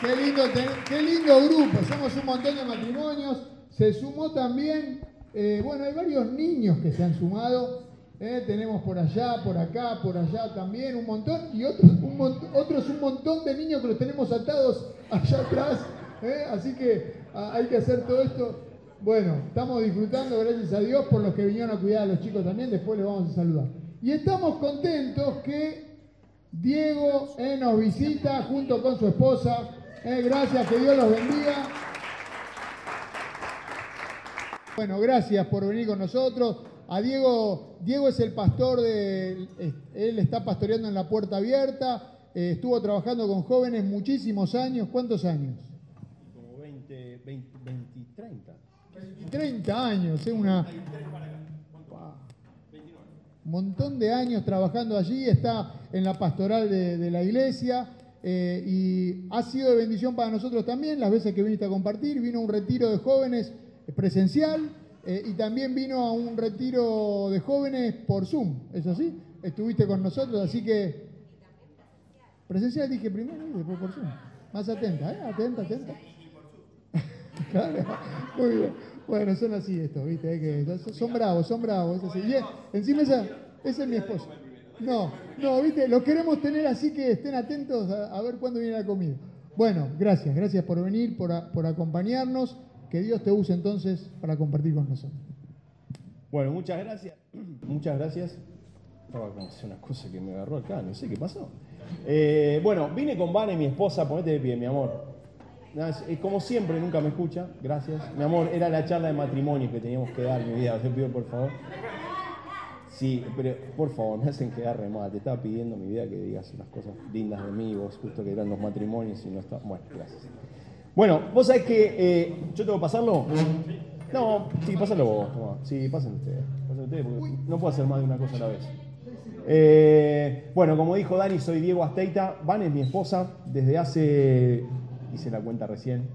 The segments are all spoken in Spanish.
Qué lindo, qué lindo grupo, somos un montón de matrimonios. Se sumó también, eh, bueno, hay varios niños que se han sumado. Eh, tenemos por allá, por acá, por allá también un montón. Y otros un, otros un montón de niños que los tenemos atados allá atrás. Eh, así que hay que hacer todo esto. Bueno, estamos disfrutando, gracias a Dios, por los que vinieron a cuidar a los chicos también. Después les vamos a saludar. Y estamos contentos que Diego nos visita junto con su esposa. Gracias, que Dios los bendiga. Bueno, gracias por venir con nosotros. A Diego, Diego es el pastor de, él está pastoreando en la puerta abierta, eh, estuvo trabajando con jóvenes muchísimos años. ¿Cuántos años? Como 20, 20, 20 30. 30 años, es una... Un montón de años trabajando allí, está en la pastoral de, la iglesia eh, y ha sido de bendición para nosotros también las veces que viniste a compartir. Vino un retiro de jóvenes presencial eh, y también vino a un retiro de jóvenes por Zoom, ¿es así? Estuviste con nosotros, así que... Presencial dije primero y después por Zoom. Más atenta, ¿eh? Atenta, atenta. claro, muy bien. Bueno, son así estos, ¿viste? Que son bravos, son bravos. Es así. Y encima esa, ese es mi esposo. No, no, ¿viste? Los queremos tener así que estén atentos a, ver cuándo viene la comida. Bueno, gracias, gracias por venir, por, por acompañarnos. Que Dios te use entonces para compartir con nosotros. Bueno, muchas gracias. Muchas gracias. Estaba como una cosa que me agarró acá, no sé qué pasó. Eh, bueno, vine con Vane, mi esposa, ponete de pie, mi amor. Como siempre, nunca me escucha, gracias. Mi amor, era la charla de matrimonio que teníamos que dar, mi vida, te pido por favor. Sí, pero por favor, me hacen quedar re mal. Te estaba pidiendo mi vida que digas unas cosas lindas de mí, vos justo que eran los matrimonios y no está. Bueno, gracias. Bueno, vos sabés que. Eh, ¿Yo tengo que pasarlo? No, sí, pásalo vos. Sí, pásenlo ustedes. Pásenlo ustedes porque no puedo hacer más de una cosa a la vez. Eh, bueno, como dijo Dani, soy Diego Asteita. Van es mi esposa desde hace, hice la cuenta recién,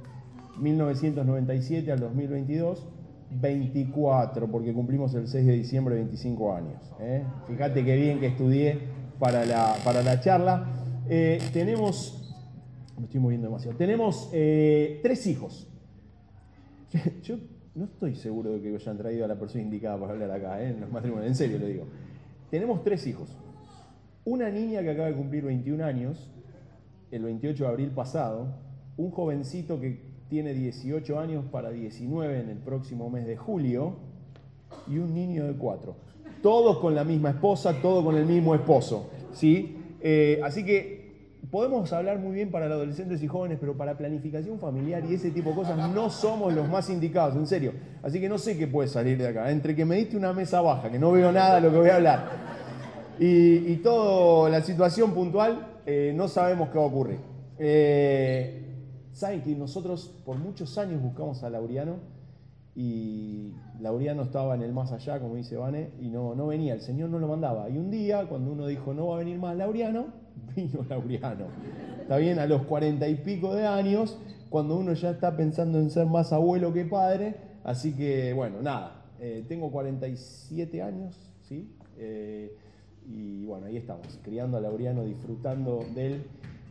1997 al 2022. 24, porque cumplimos el 6 de diciembre 25 años. ¿eh? Fíjate qué bien que estudié para la, para la charla. tenemos me estoy moviendo demasiado. Tenemos eh, tres hijos. Yo no estoy seguro de que hayan traído a la persona indicada para hablar acá, ¿eh? en los matrimonios, en serio lo digo. Tenemos tres hijos. Una niña que acaba de cumplir 21 años, el 28 de abril pasado, un jovencito que tiene 18 años para 19 en el próximo mes de julio, y un niño de 4. Todos con la misma esposa, todos con el mismo esposo. ¿sí? Eh, así que podemos hablar muy bien para adolescentes y jóvenes, pero para planificación familiar y ese tipo de cosas no somos los más indicados, en serio. Así que no sé qué puede salir de acá. Entre que me diste una mesa baja, que no veo nada de lo que voy a hablar, y, toda la situación puntual, eh, no sabemos qué va a ocurrir. Eh, Saben que nosotros por muchos años buscamos a Lauriano y Lauriano estaba en el más allá, como dice Vane, y no, no venía, el Señor no lo mandaba. Y un día, cuando uno dijo no va a venir más Lauriano, vino Laureano. Está bien, a los cuarenta y pico de años, cuando uno ya está pensando en ser más abuelo que padre. Así que, bueno, nada, eh, tengo 47 años, ¿sí? Eh, y bueno, ahí estamos, criando a Laureano, disfrutando de él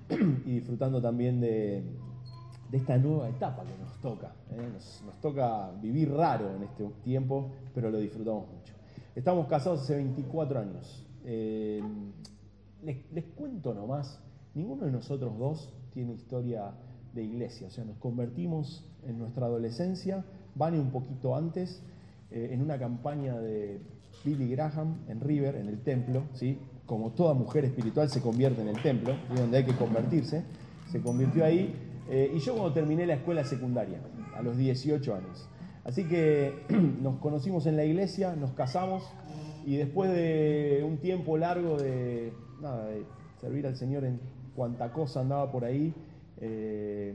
y disfrutando también de, esta nueva etapa que nos toca. ¿eh? Nos, toca vivir raro en este tiempo, pero lo disfrutamos mucho. Estamos casados hace 24 años. Les, cuento nomás, ninguno de nosotros dos tiene historia de iglesia, o sea, nos convertimos en nuestra adolescencia, Vane un poquito antes, eh, en una campaña de Billy Graham en River, en el templo, ¿sí? como toda mujer espiritual se convierte en el templo, y donde hay que convertirse, se convirtió ahí, eh, y yo cuando terminé la escuela secundaria, a los 18 años. Así que nos conocimos en la iglesia, nos casamos, y después de un tiempo largo de nada, de servir al Señor en cuanta cosa andaba por ahí. Eh,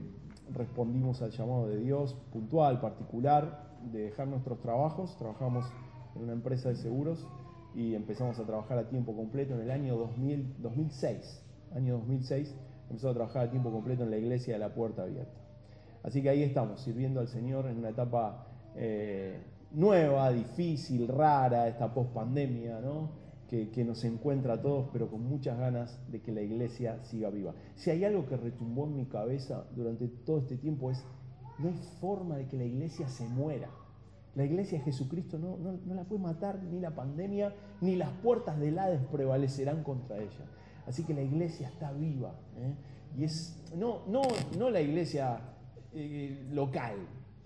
respondimos al llamado de Dios puntual, particular, de dejar nuestros trabajos. Trabajamos en una empresa de seguros y empezamos a trabajar a tiempo completo en el año 2000, 2006. Año 2006 empezó a trabajar a tiempo completo en la iglesia de la Puerta Abierta. Así que ahí estamos, sirviendo al Señor en una etapa eh, nueva, difícil, rara, esta post-pandemia, ¿no? que, que, nos encuentra a todos, pero con muchas ganas de que la iglesia siga viva. Si hay algo que retumbó en mi cabeza durante todo este tiempo es, no hay forma de que la iglesia se muera. La iglesia de Jesucristo no, no, no la puede matar ni la pandemia, ni las puertas del Hades prevalecerán contra ella. Así que la iglesia está viva. ¿eh? Y es, no, no, no la iglesia eh, local,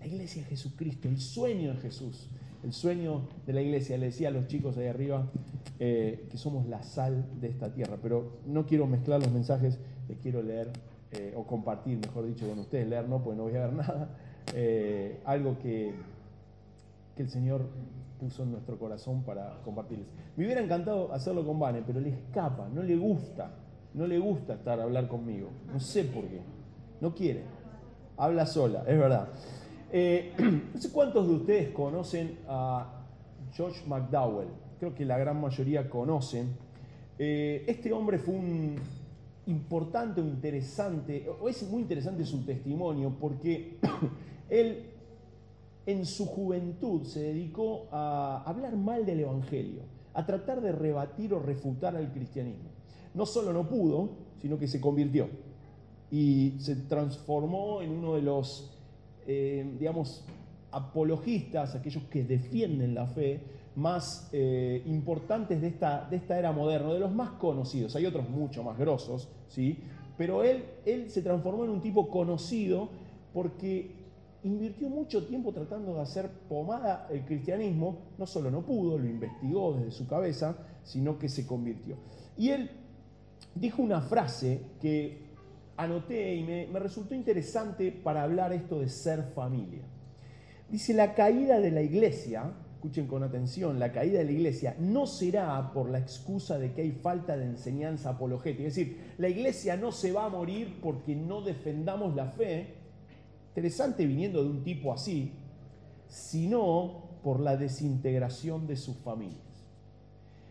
la iglesia de Jesucristo, el sueño de Jesús, el sueño de la iglesia. Le decía a los chicos ahí arriba eh, que somos la sal de esta tierra, pero no quiero mezclar los mensajes, les quiero leer o compartir, mejor dicho, con ustedes, leer no, porque no voy a ver nada, algo que que el Señor puso en nuestro corazón para compartirles. Me hubiera encantado hacerlo con Vane, pero le escapa, no le gusta, no le gusta estar a hablar conmigo. No sé por qué. No quiere. Habla sola, es verdad. Eh, no sé cuántos de ustedes conocen a George McDowell. Creo que la gran mayoría conocen. Eh, este hombre fue un importante o interesante, o es muy interesante su testimonio, porque él en su juventud se dedicó a hablar mal del Evangelio, a tratar de rebatir o refutar al cristianismo. No solo no pudo, sino que se convirtió y se transformó en uno de los, eh, digamos, apologistas, aquellos que defienden la fe, más eh, importantes de esta, de esta era moderna, de los más conocidos. Hay otros mucho más grosos, ¿sí? Pero él, él se transformó en un tipo conocido porque invirtió mucho tiempo tratando de hacer pomada el cristianismo, no solo no pudo, lo investigó desde su cabeza, sino que se convirtió. Y él dijo una frase que anoté y me, resultó interesante para hablar esto de ser familia. Dice, la caída de la iglesia, escuchen con atención, la caída de la iglesia no será por la excusa de que hay falta de enseñanza apologética. Es decir, la iglesia no se va a morir porque no defendamos la fe, Interesante viniendo de un tipo así, sino por la desintegración de sus familias.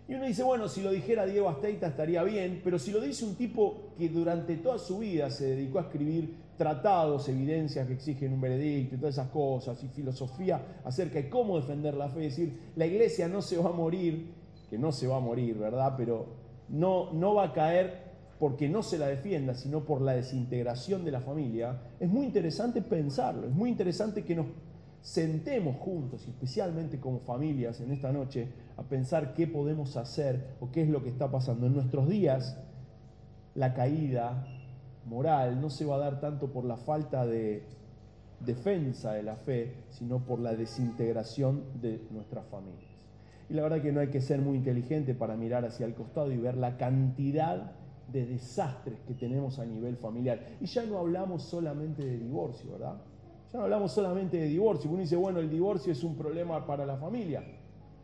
Y uno dice, bueno, si lo dijera Diego Asteita estaría bien, pero si lo dice un tipo que durante toda su vida se dedicó a escribir tratados, evidencias que exigen un veredicto y todas esas cosas, y filosofía acerca de cómo defender la fe, es decir, la iglesia no se va a morir, que no se va a morir, ¿verdad? Pero no, no va a caer porque no se la defienda, sino por la desintegración de la familia, es muy interesante pensarlo, es muy interesante que nos sentemos juntos, especialmente como familias en esta noche, a pensar qué podemos hacer o qué es lo que está pasando. En nuestros días, la caída moral no se va a dar tanto por la falta de defensa de la fe, sino por la desintegración de nuestras familias. Y la verdad que no hay que ser muy inteligente para mirar hacia el costado y ver la cantidad de desastres que tenemos a nivel familiar. Y ya no hablamos solamente de divorcio, ¿verdad? Ya no hablamos solamente de divorcio. Uno dice, bueno, el divorcio es un problema para la familia.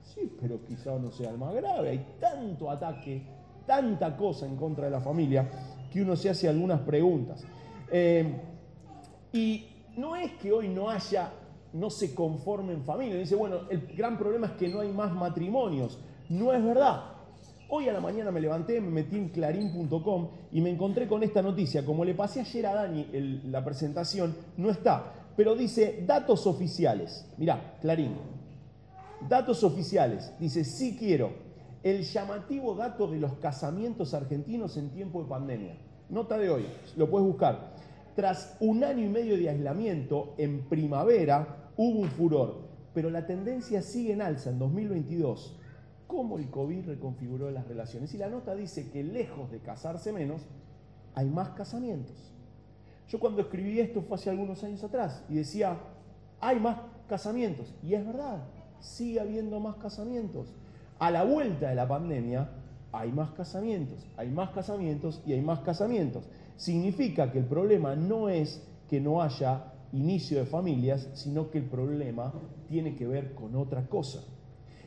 Sí, pero quizá no sea el más grave. Hay tanto ataque, tanta cosa en contra de la familia, que uno se hace algunas preguntas. Eh, y no es que hoy no haya, no se conformen familias. Dice, bueno, el gran problema es que no hay más matrimonios. No es verdad. Hoy a la mañana me levanté, me metí en clarín.com y me encontré con esta noticia. Como le pasé ayer a Dani la presentación, no está, pero dice datos oficiales. Mirá, Clarín. Datos oficiales. Dice, sí quiero el llamativo dato de los casamientos argentinos en tiempo de pandemia. Nota de hoy, lo puedes buscar. Tras un año y medio de aislamiento, en primavera hubo un furor, pero la tendencia sigue en alza en 2022 cómo el COVID reconfiguró las relaciones. Y la nota dice que lejos de casarse menos, hay más casamientos. Yo cuando escribí esto fue hace algunos años atrás y decía, hay más casamientos. Y es verdad, sigue habiendo más casamientos. A la vuelta de la pandemia hay más casamientos, hay más casamientos y hay más casamientos. Significa que el problema no es que no haya inicio de familias, sino que el problema tiene que ver con otra cosa.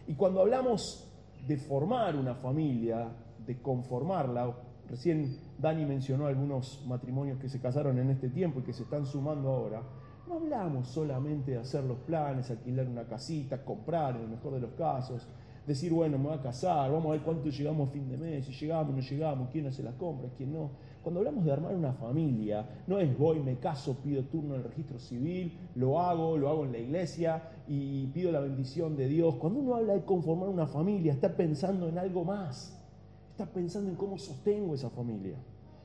Y cuando hablamos de formar una familia, de conformarla. Recién Dani mencionó algunos matrimonios que se casaron en este tiempo y que se están sumando ahora. No hablamos solamente de hacer los planes, alquilar una casita, comprar en el mejor de los casos, decir, bueno, me voy a casar, vamos a ver cuánto llegamos a fin de mes, si llegamos, no llegamos, quién hace las compras, quién no. Cuando hablamos de armar una familia, no es voy, me caso, pido turno en el registro civil, lo hago, lo hago en la iglesia y pido la bendición de Dios. Cuando uno habla de conformar una familia, está pensando en algo más. Está pensando en cómo sostengo esa familia.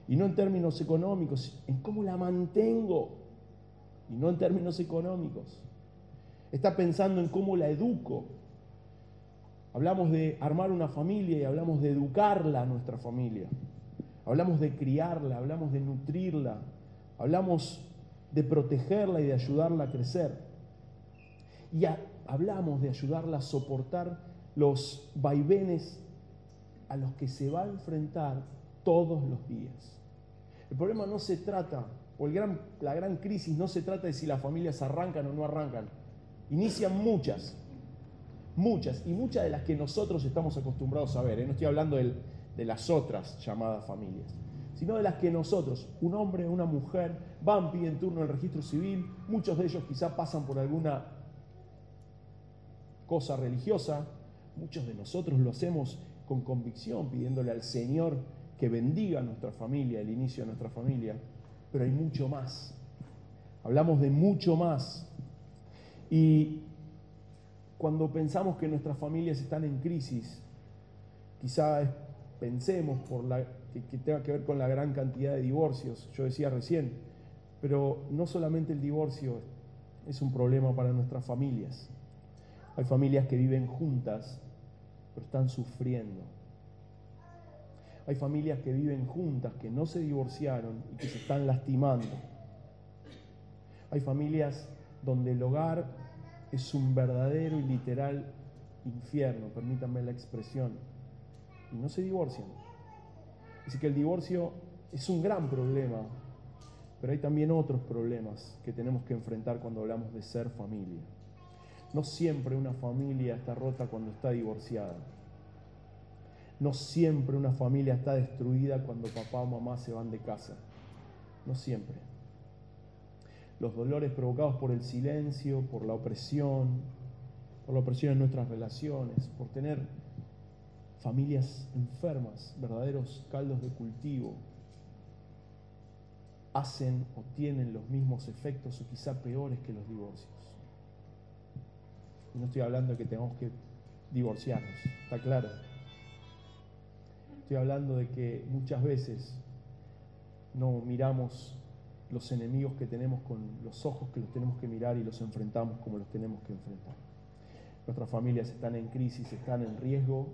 Y no en términos económicos, en cómo la mantengo. Y no en términos económicos. Está pensando en cómo la educo. Hablamos de armar una familia y hablamos de educarla a nuestra familia. Hablamos de criarla, hablamos de nutrirla, hablamos de protegerla y de ayudarla a crecer. Y hablamos de ayudarla a soportar los vaivenes a los que se va a enfrentar todos los días. El problema no se trata, o la gran crisis no se trata de si las familias arrancan o no arrancan. Inician muchas, muchas, y muchas de las que nosotros estamos acostumbrados a ver. ¿eh? No estoy hablando de las otras llamadas familias, sino de las que nosotros, un hombre, una mujer, van, piden turno en registro civil, muchos de ellos quizá pasan por alguna cosa religiosa, muchos de nosotros lo hacemos con convicción, pidiéndole al Señor que bendiga nuestra familia, el inicio de nuestra familia, pero hay mucho más. Hablamos de mucho más. Y cuando pensamos que nuestras familias están en crisis, quizás pensemos que, que tenga que ver con la gran cantidad de divorcios, yo decía recién, pero no solamente el divorcio es un problema para nuestras familias. Hay familias que viven juntas, pero están sufriendo. Hay familias que viven juntas, que no se divorciaron y que se están lastimando. Hay familias donde el hogar es un verdadero y literal infierno, permítanme la expresión, y no se divorcian. Así que el divorcio es un gran problema, pero hay también otros problemas que tenemos que enfrentar cuando hablamos de ser familia. No siempre una familia está rota cuando está divorciada. No siempre una familia está destruida cuando papá o mamá se van de casa. No siempre. Los dolores provocados por el silencio, por la opresión, por la opresión en nuestras relaciones, por tener familias enfermas, verdaderos caldos de cultivo, hacen o tienen los mismos efectos o quizá peores que los divorcios. Y no estoy hablando de que tengamos que divorciarnos, está claro. Estoy hablando de que muchas veces no miramos los enemigos que tenemos con los ojos que los tenemos que mirar y los enfrentamos como los tenemos que enfrentar. Nuestras familias están en crisis, están en riesgo.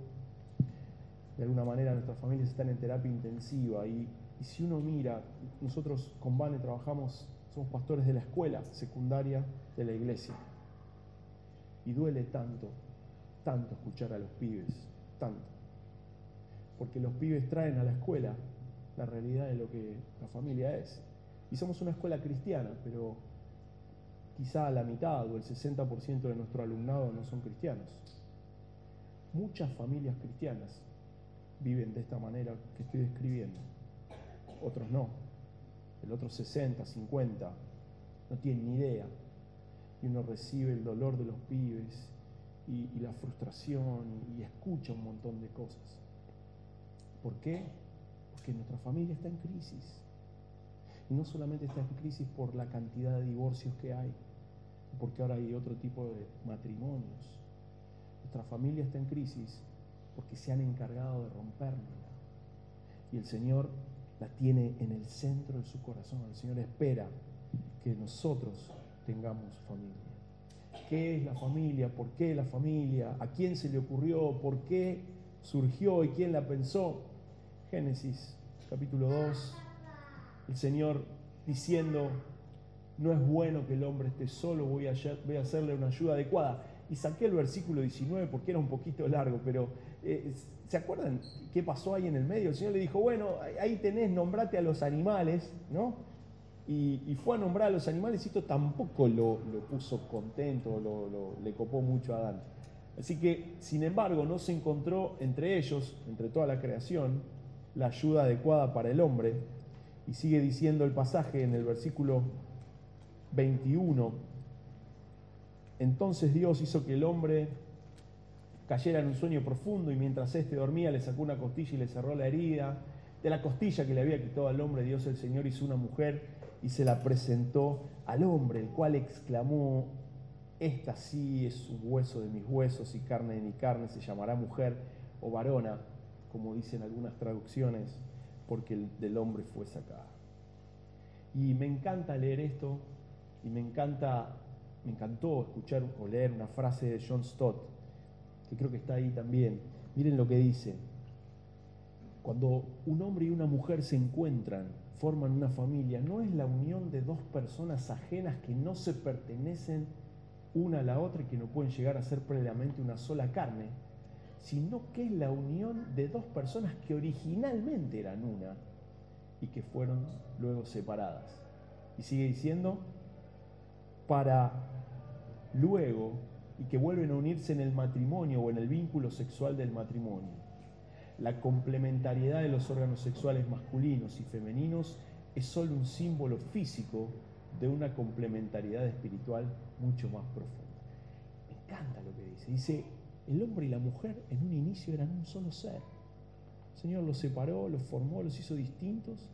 De alguna manera nuestras familias están en terapia intensiva y, si uno mira, nosotros con Vane trabajamos, somos pastores de la escuela secundaria de la iglesia. Y duele tanto, tanto escuchar a los pibes, tanto porque los pibes traen a la escuela la realidad de lo que la familia es. Y somos una escuela cristiana, pero quizá la mitad o el 60% de nuestro alumnado no son cristianos. Muchas familias cristianas viven de esta manera que estoy describiendo, otros no. El otro 60, 50 no tienen ni idea. Y uno recibe el dolor de los pibes y, y la frustración y escucha un montón de cosas. ¿Por qué? Porque nuestra familia está en crisis. Y no solamente está en crisis por la cantidad de divorcios que hay, porque ahora hay otro tipo de matrimonios. Nuestra familia está en crisis porque se han encargado de romperla. Y el Señor la tiene en el centro de su corazón. El Señor espera que nosotros tengamos familia. ¿Qué es la familia? ¿Por qué la familia? ¿A quién se le ocurrió? ¿Por qué surgió y quién la pensó? Génesis capítulo 2, el Señor diciendo, no es bueno que el hombre esté solo, voy a, voy a hacerle una ayuda adecuada. Y saqué el versículo 19 porque era un poquito largo, pero eh, ¿se acuerdan qué pasó ahí en el medio? El Señor le dijo, bueno, ahí tenés, nombrate a los animales, ¿no? Y, fue a nombrar a los animales y esto tampoco lo, puso contento, lo, le copó mucho a Adán. Así que, sin embargo, no se encontró entre ellos, entre toda la creación, la ayuda adecuada para el hombre. Y sigue diciendo el pasaje en el versículo 21. Entonces Dios hizo que el hombre cayera en un sueño profundo y mientras éste dormía le sacó una costilla y le cerró la herida. de la costilla que le había quitado al hombre, Dios el Señor hizo una mujer y se la presentó al hombre, el cual exclamó, esta sí es hueso de mis huesos y carne de mi carne, se llamará mujer o varona, como dicen algunas traducciones, porque el del hombre fue sacada. Y me encanta leer esto y me encanta, me encantó escuchar o leer una frase de John Stott, que creo que está ahí también. Miren lo que dice. Cuando un hombre y una mujer se encuentran, forman una familia, no es la unión de dos personas ajenas que no se pertenecen una a la otra y que no pueden llegar a ser plenamente una sola carne, sino que es la unión de dos personas que originalmente eran una y que fueron luego separadas. Y sigue diciendo, para luego, y que vuelven a unirse en el matrimonio o en el vínculo sexual del matrimonio. La complementariedad de los órganos sexuales masculinos y femeninos es solo un símbolo físico de una complementariedad espiritual mucho más profunda. Me encanta lo que dice. Dice, el hombre y la mujer en un inicio eran un solo ser. El Señor los separó, los formó, los hizo distintos.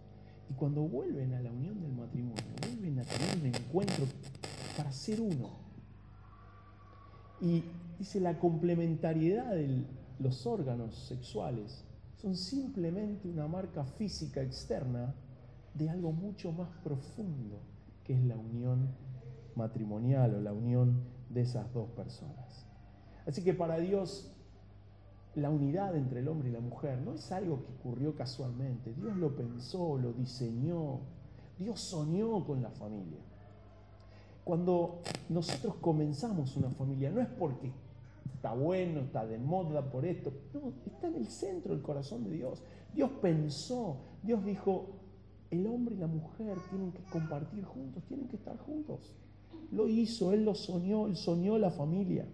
Y cuando vuelven a la unión del matrimonio, vuelven a tener un encuentro para ser uno. Y dice, la complementariedad de los órganos sexuales son simplemente una marca física externa de algo mucho más profundo, que es la unión matrimonial o la unión de esas dos personas. Así que para Dios la unidad entre el hombre y la mujer no es algo que ocurrió casualmente. Dios lo pensó, lo diseñó. Dios soñó con la familia. Cuando nosotros comenzamos una familia, no es porque está bueno, está de moda por esto, no, está en el centro del corazón de Dios. Dios pensó, Dios dijo, el hombre y la mujer tienen que compartir juntos, tienen que estar juntos. Lo hizo, Él lo soñó, Él soñó la familia.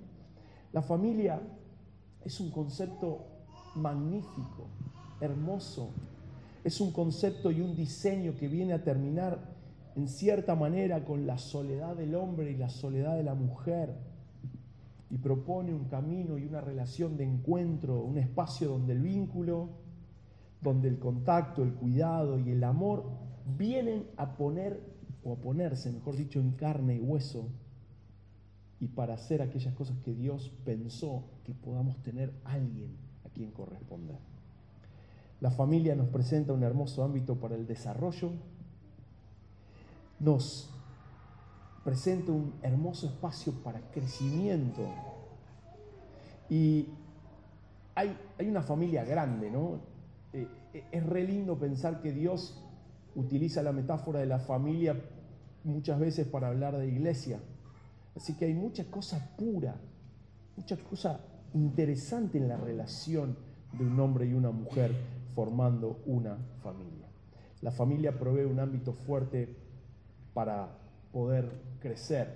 La familia es un concepto magnífico, hermoso. Es un concepto y un diseño que viene a terminar en cierta manera con la soledad del hombre y la soledad de la mujer. Y propone un camino y una relación de encuentro, un espacio donde el vínculo, donde el contacto, el cuidado y el amor vienen a poner o a ponerse, mejor dicho, en carne y hueso y para hacer aquellas cosas que Dios pensó que podamos tener alguien a quien corresponder. La familia nos presenta un hermoso ámbito para el desarrollo, nos presenta un hermoso espacio para crecimiento y hay, hay una familia grande, ¿no? Eh, es re lindo pensar que Dios utiliza la metáfora de la familia muchas veces para hablar de iglesia Así que hay mucha cosa pura, mucha cosa interesante en la relación de un hombre y una mujer formando una familia. La familia provee un ámbito fuerte para poder crecer.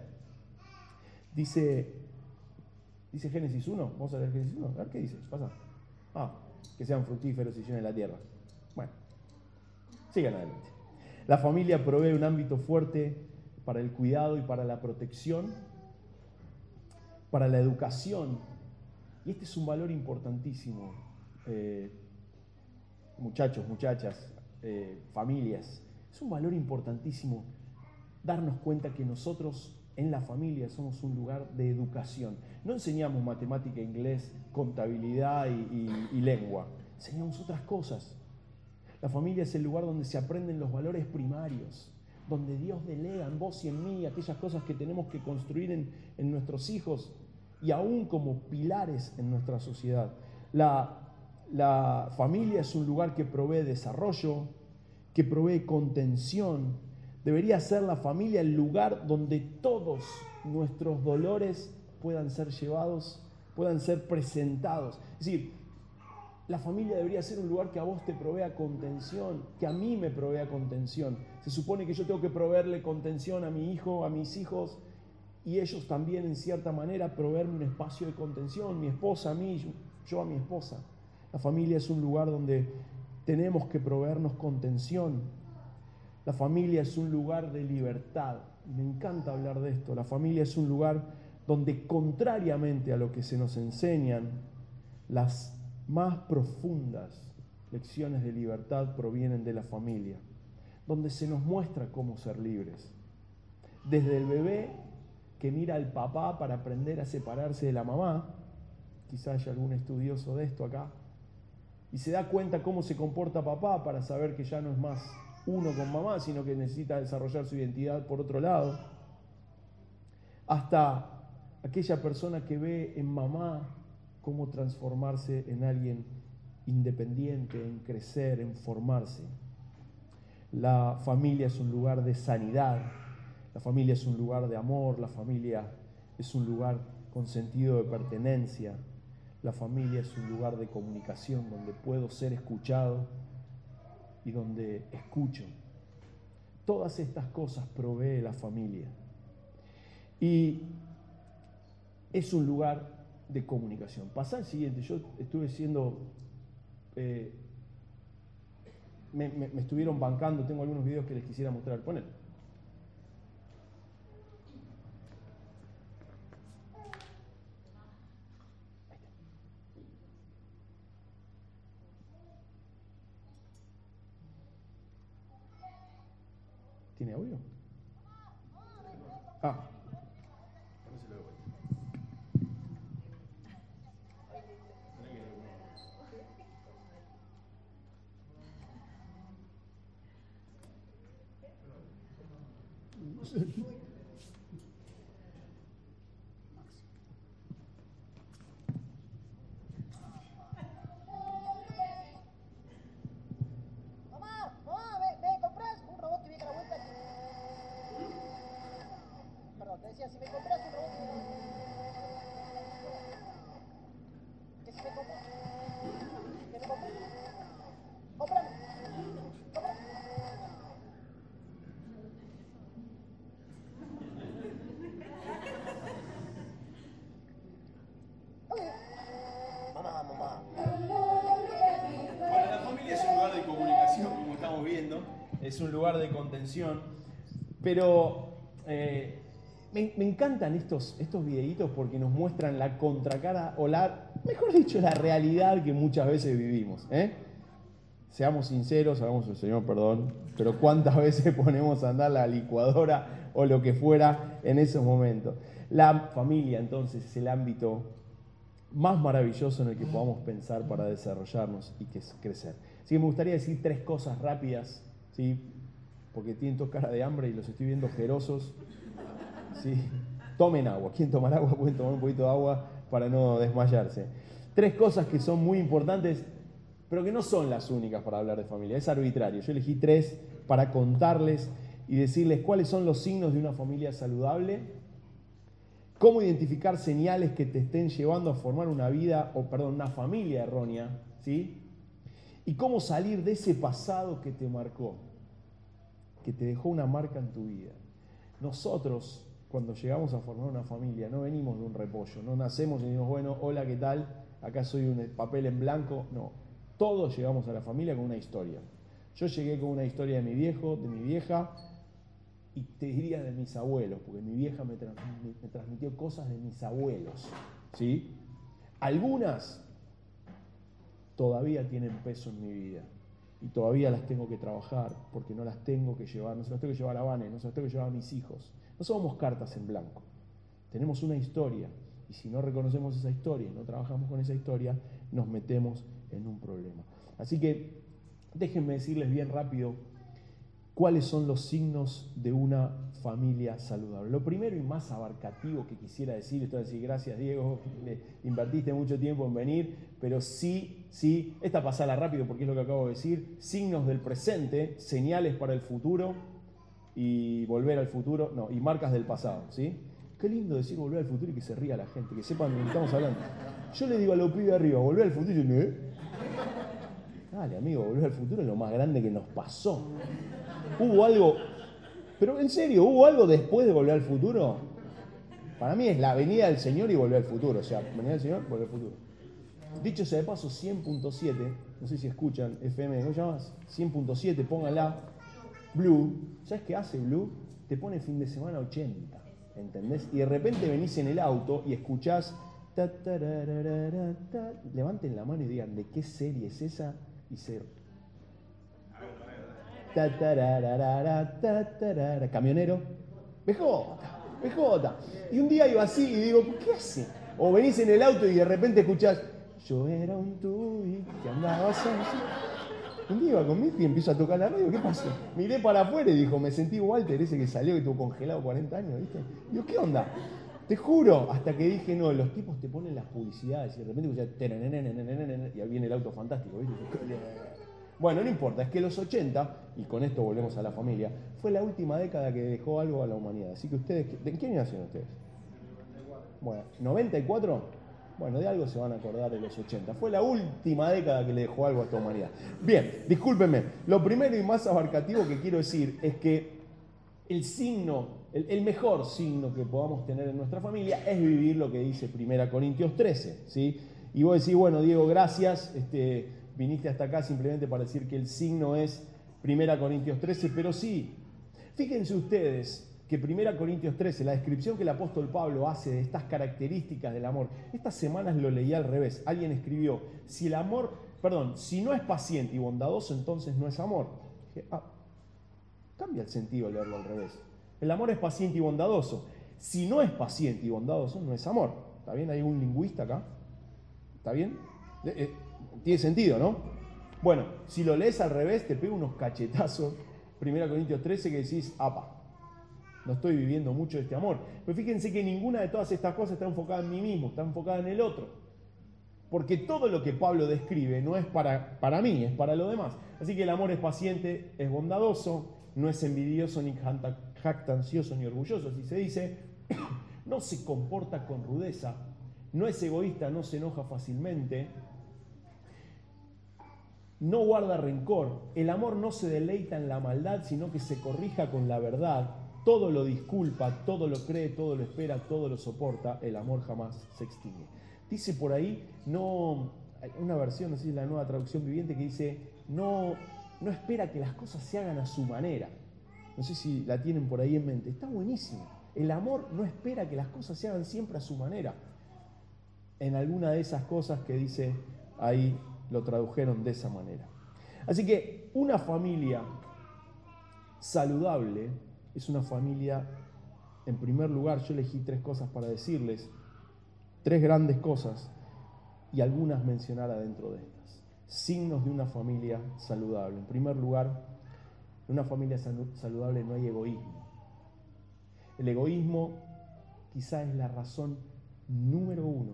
Dice, dice Génesis 1, vamos a ver Génesis 1, a ver qué dice, pasa. Ah, que sean fructíferos y llenen la tierra. Bueno, sigan adelante. La familia provee un ámbito fuerte para el cuidado y para la protección, para la educación. Y este es un valor importantísimo, eh, muchachos, muchachas, eh, familias. Es un valor importantísimo darnos cuenta que nosotros en la familia somos un lugar de educación. No enseñamos matemática, inglés, contabilidad y lengua. Enseñamos otras cosas. La familia es el lugar donde se aprenden los valores primarios donde Dios delega en vos y en mí aquellas cosas que tenemos que construir en, nuestros hijos y aún como pilares en nuestra sociedad. La, la familia es un lugar que provee desarrollo, que provee contención. Debería ser la familia el lugar donde todos nuestros dolores puedan ser llevados, puedan ser presentados. Es decir, la familia debería ser un lugar que a vos te provea contención, que a mí me provea contención. Se supone que yo tengo que proveerle contención a mi hijo, a mis hijos, y ellos también en cierta manera proveerme un espacio de contención, mi esposa a mí, yo a mi esposa. La familia es un lugar donde tenemos que proveernos contención. La familia es un lugar de libertad. Me encanta hablar de esto. La familia es un lugar donde contrariamente a lo que se nos enseñan, las más profundas lecciones de libertad provienen de la familia, donde se nos muestra cómo ser libres. Desde el bebé que mira al papá para aprender a separarse de la mamá, quizá haya algún estudioso de esto acá, y se da cuenta cómo se comporta papá para saber que ya no es más uno con mamá, sino que necesita desarrollar su identidad por otro lado, hasta aquella persona que ve en mamá cómo transformarse en alguien independiente, en crecer, en formarse. La familia es un lugar de sanidad, la familia es un lugar de amor, la familia es un lugar con sentido de pertenencia, la familia es un lugar de comunicación donde puedo ser escuchado y donde escucho. Todas estas cosas provee la familia. Y es un lugar de comunicación. Pasa el siguiente, yo estuve siendo, eh, me, me, estuvieron bancando, tengo algunos videos que les quisiera mostrar. Poner. ¿Tiene audio? Ah. Un lugar de contención, pero eh, me, encantan estos, estos videitos porque nos muestran la contracara o la, mejor dicho, la realidad que muchas veces vivimos. ¿eh? Seamos sinceros, hagamos el Señor perdón, pero cuántas veces ponemos a andar la licuadora o lo que fuera en esos momentos. La familia entonces es el ámbito más maravilloso en el que podamos pensar para desarrollarnos y crecer. Así que me gustaría decir tres cosas rápidas ¿sí? Porque tienen toda cara de hambre y los estoy viendo jerosos. ¿sí? Tomen agua. ¿Quién tomar agua? Pueden tomar un poquito de agua para no desmayarse. Tres cosas que son muy importantes, pero que no son las únicas para hablar de familia. Es arbitrario. Yo elegí tres para contarles y decirles cuáles son los signos de una familia saludable, cómo identificar señales que te estén llevando a formar una vida, o perdón, una familia errónea, ¿sí? y cómo salir de ese pasado que te marcó, que te dejó una marca en tu vida. Nosotros, cuando llegamos a formar una familia, no venimos de un repollo, no nacemos y decimos, bueno, hola, ¿qué tal? Acá soy un papel en blanco. No, todos llegamos a la familia con una historia. Yo llegué con una historia de mi viejo, de mi vieja, y te diría de mis abuelos, porque mi vieja me, me transmitió cosas de mis abuelos. ¿sí? Algunas todavía tienen peso en mi vida y todavía las tengo que trabajar porque no las tengo que llevar, no se las tengo que llevar a Vane, no se las tengo que llevar a mis hijos. No somos cartas en blanco. Tenemos una historia y si no reconocemos esa historia no trabajamos con esa historia, nos metemos en un problema. Así que déjenme decirles bien rápido cuáles son los signos de una familia saludable. Lo primero y más abarcativo que quisiera decir, esto es decir, gracias Diego, invertiste mucho tiempo en venir, pero sí, sí, esta pasala rápido porque es lo que acabo de decir, signos del presente, señales para el futuro y volver al futuro, no, y marcas del pasado, ¿sí? Qué lindo decir volver al futuro y que se ría la gente, que sepan de lo que estamos hablando. Yo le digo a los pibes arriba, volver al futuro y ¿eh? Dale, amigo, volver al futuro es lo más grande que nos pasó. Hubo algo pero en serio, ¿hubo algo después de Volver al Futuro? Para mí es la venida del Señor y Volver al Futuro. O sea, venida del Señor, Volver al Futuro. Dicho sea de paso, 100.7, no sé si escuchan FM, ¿cómo llamas? 100.7, póngala. Blue, ¿sabes qué hace Blue? Te pone fin de semana 80, ¿entendés? Y de repente venís en el auto y escuchás. levanten la mano y digan, ¿de qué serie es esa? y cero. Camionero, BJ, BJ. Y un día iba así y digo, ¿qué hace? O venís en el auto y de repente escuchás, yo era un tubi que andabas así. Un día iba conmigo y empiezo a tocar la radio, ¿qué pasó? Miré para afuera y dijo, me sentí Walter, ese que salió y estuvo congelado 40 años, ¿viste? Digo, ¿qué onda? Te juro, hasta que dije, no, los tipos te ponen las publicidades y de repente y ahí viene el auto fantástico, ¿viste? Bueno, no importa, es que los 80, y con esto volvemos a la familia, fue la última década que dejó algo a la humanidad. Así que ustedes, ¿de qué año nacieron ustedes? Bueno, ¿94? Bueno, de algo se van a acordar de los 80. Fue la última década que le dejó algo a esta humanidad. Bien, discúlpenme. Lo primero y más abarcativo que quiero decir es que el signo, el, mejor signo que podamos tener en nuestra familia es vivir lo que dice 1 Corintios 13. ¿sí? Y vos decís, bueno, Diego, gracias. Este, viniste hasta acá simplemente para decir que el signo es 1 Corintios 13, pero sí. Fíjense ustedes, que 1 Corintios 13, la descripción que el apóstol Pablo hace de estas características del amor, estas semanas lo leí al revés. Alguien escribió, si el amor, perdón, si no es paciente y bondadoso, entonces no es amor. Dije, ah, cambia el sentido leerlo al revés. El amor es paciente y bondadoso. Si no es paciente y bondadoso, no es amor. ¿Está bien? ¿Hay un lingüista acá? ¿Está bien? Eh, eh, tiene sentido, ¿no? Bueno, si lo lees al revés, te pega unos cachetazos. 1 Corintios 13 que decís, apa, no estoy viviendo mucho este amor. Pero fíjense que ninguna de todas estas cosas está enfocada en mí mismo, está enfocada en el otro. Porque todo lo que Pablo describe no es para, para mí, es para lo demás. Así que el amor es paciente, es bondadoso, no es envidioso, ni jactancioso, ni orgulloso. Así se dice, no se comporta con rudeza, no es egoísta, no se enoja fácilmente, no guarda rencor. El amor no se deleita en la maldad, sino que se corrija con la verdad todo lo disculpa, todo lo cree, todo lo espera, todo lo soporta, el amor jamás se extingue. Dice por ahí, no, una versión, no sé si es la nueva traducción viviente, que dice, no, no espera que las cosas se hagan a su manera. No sé si la tienen por ahí en mente. Está buenísimo. El amor no espera que las cosas se hagan siempre a su manera. En alguna de esas cosas que dice ahí lo tradujeron de esa manera. Así que una familia saludable es una familia, en primer lugar, yo elegí tres cosas para decirles, tres grandes cosas, y algunas mencionar adentro de estas. Signos de una familia saludable. En primer lugar, en una familia saludable no hay egoísmo. El egoísmo quizá es la razón número uno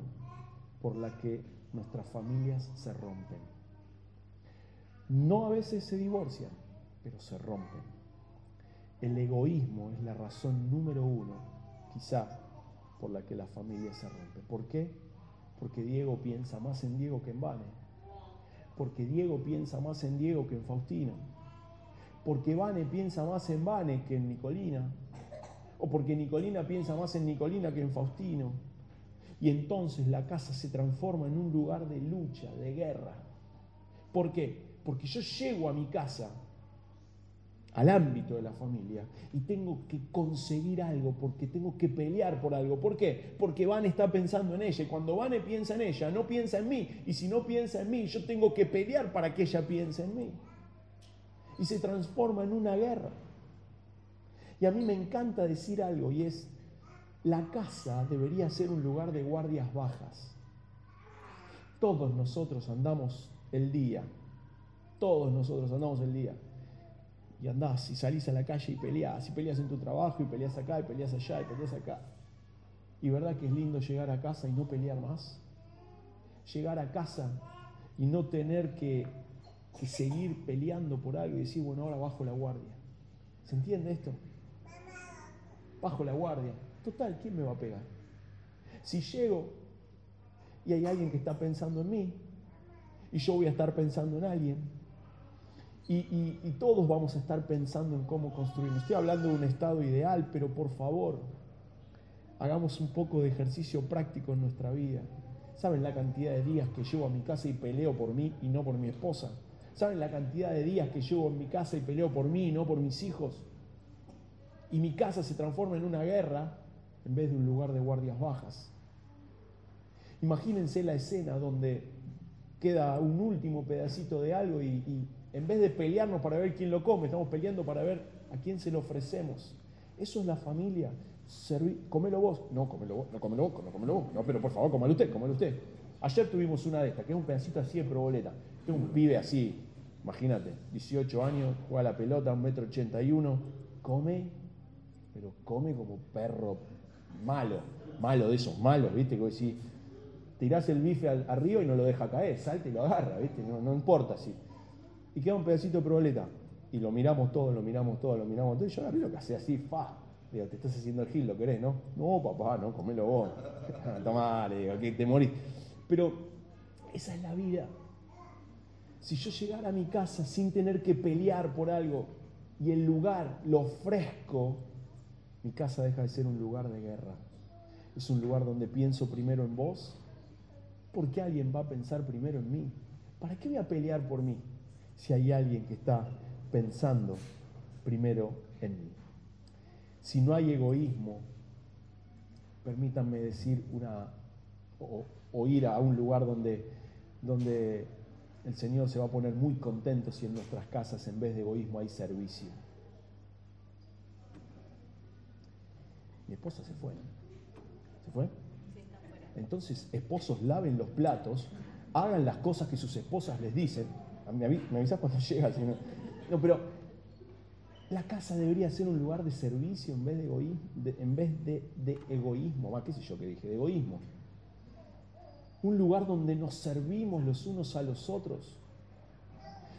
por la que nuestras familias se rompen. No a veces se divorcian, pero se rompen. El egoísmo es la razón número uno, quizá, por la que la familia se rompe. ¿Por qué? Porque Diego piensa más en Diego que en Vane. Porque Diego piensa más en Diego que en Faustino. Porque Vane piensa más en Vane que en Nicolina. O porque Nicolina piensa más en Nicolina que en Faustino. Y entonces la casa se transforma en un lugar de lucha, de guerra. ¿Por qué? Porque yo llego a mi casa al ámbito de la familia y tengo que conseguir algo porque tengo que pelear por algo. ¿Por qué? Porque Vane está pensando en ella y cuando Vane piensa en ella no piensa en mí y si no piensa en mí yo tengo que pelear para que ella piense en mí. Y se transforma en una guerra. Y a mí me encanta decir algo y es, la casa debería ser un lugar de guardias bajas. Todos nosotros andamos el día, todos nosotros andamos el día y andás y salís a la calle y peleás, y peleas en tu trabajo, y peleas acá, y peleas allá, y peleas acá. Y verdad que es lindo llegar a casa y no pelear más. Llegar a casa y no tener que, que seguir peleando por algo y decir, bueno, ahora bajo la guardia. ¿Se entiende esto? Bajo la guardia. Total, ¿quién me va a pegar? Si llego y hay alguien que está pensando en mí, y yo voy a estar pensando en alguien, y, todos vamos a estar pensando en cómo construir. Estoy hablando de un estado ideal, pero por favor, hagamos un poco de ejercicio práctico en nuestra vida. ¿Saben la cantidad de días que llevo a mi casa y peleo por mí y no por mi esposa? ¿Saben la cantidad de días que llevo en mi casa y peleo por mí y no por mis hijos? Y mi casa se transforma en una guerra en vez de un lugar de guardias bajas. Imagínense la escena donde queda un último pedacito de algo y, en vez de pelearnos para ver quién lo come, estamos peleando para ver a quién se lo ofrecemos. Eso es la familia. comelo vos. No, comelo vos, no comelo vos, no comelo vos. No, pero por favor, comelo usted, comelo usted. Ayer tuvimos una de estas, que es un pedacito así de proboleta. Tengo un pibe así, imagínate, 18 años, juega la pelota, un metro 81, come, pero come como perro malo, malo de esos malos, ¿viste? Que decís, tirás el bife arriba y no lo deja caer, salta y lo agarra, ¿viste? No, importa si. Y queda un pedacito de proboleta. Y lo miramos todo, lo miramos todo, lo miramos todo. Y yo agarré lo que hace así, fa. Digo, te estás haciendo el gil, lo querés, ¿no? No, papá, no, comelo vos. Tomá, le digo, que te morís. Pero esa es la vida. Si yo llegara a mi casa sin tener que pelear por algo y el lugar lo ofrezco, mi casa deja de ser un lugar de guerra. Es un lugar donde pienso primero en vos, porque alguien va a pensar primero en mí. ¿Para qué voy a pelear por mí si hay alguien que está pensando primero en mí? Si no hay egoísmo, permítanme decir una o ir a un lugar donde, donde el Señor se va a poner muy contento si en nuestras casas en vez de egoísmo hay servicio. Mi esposa se fue. ¿Se fue? Entonces, esposos laven los platos, hagan las cosas que sus esposas les dicen. Me, avisas cuando llega. no, pero la casa debería ser un lugar de servicio en vez de egoísmo, egoísmo. ¿Qué sé yo que dije? De egoísmo un lugar donde nos servimos los unos a los otros.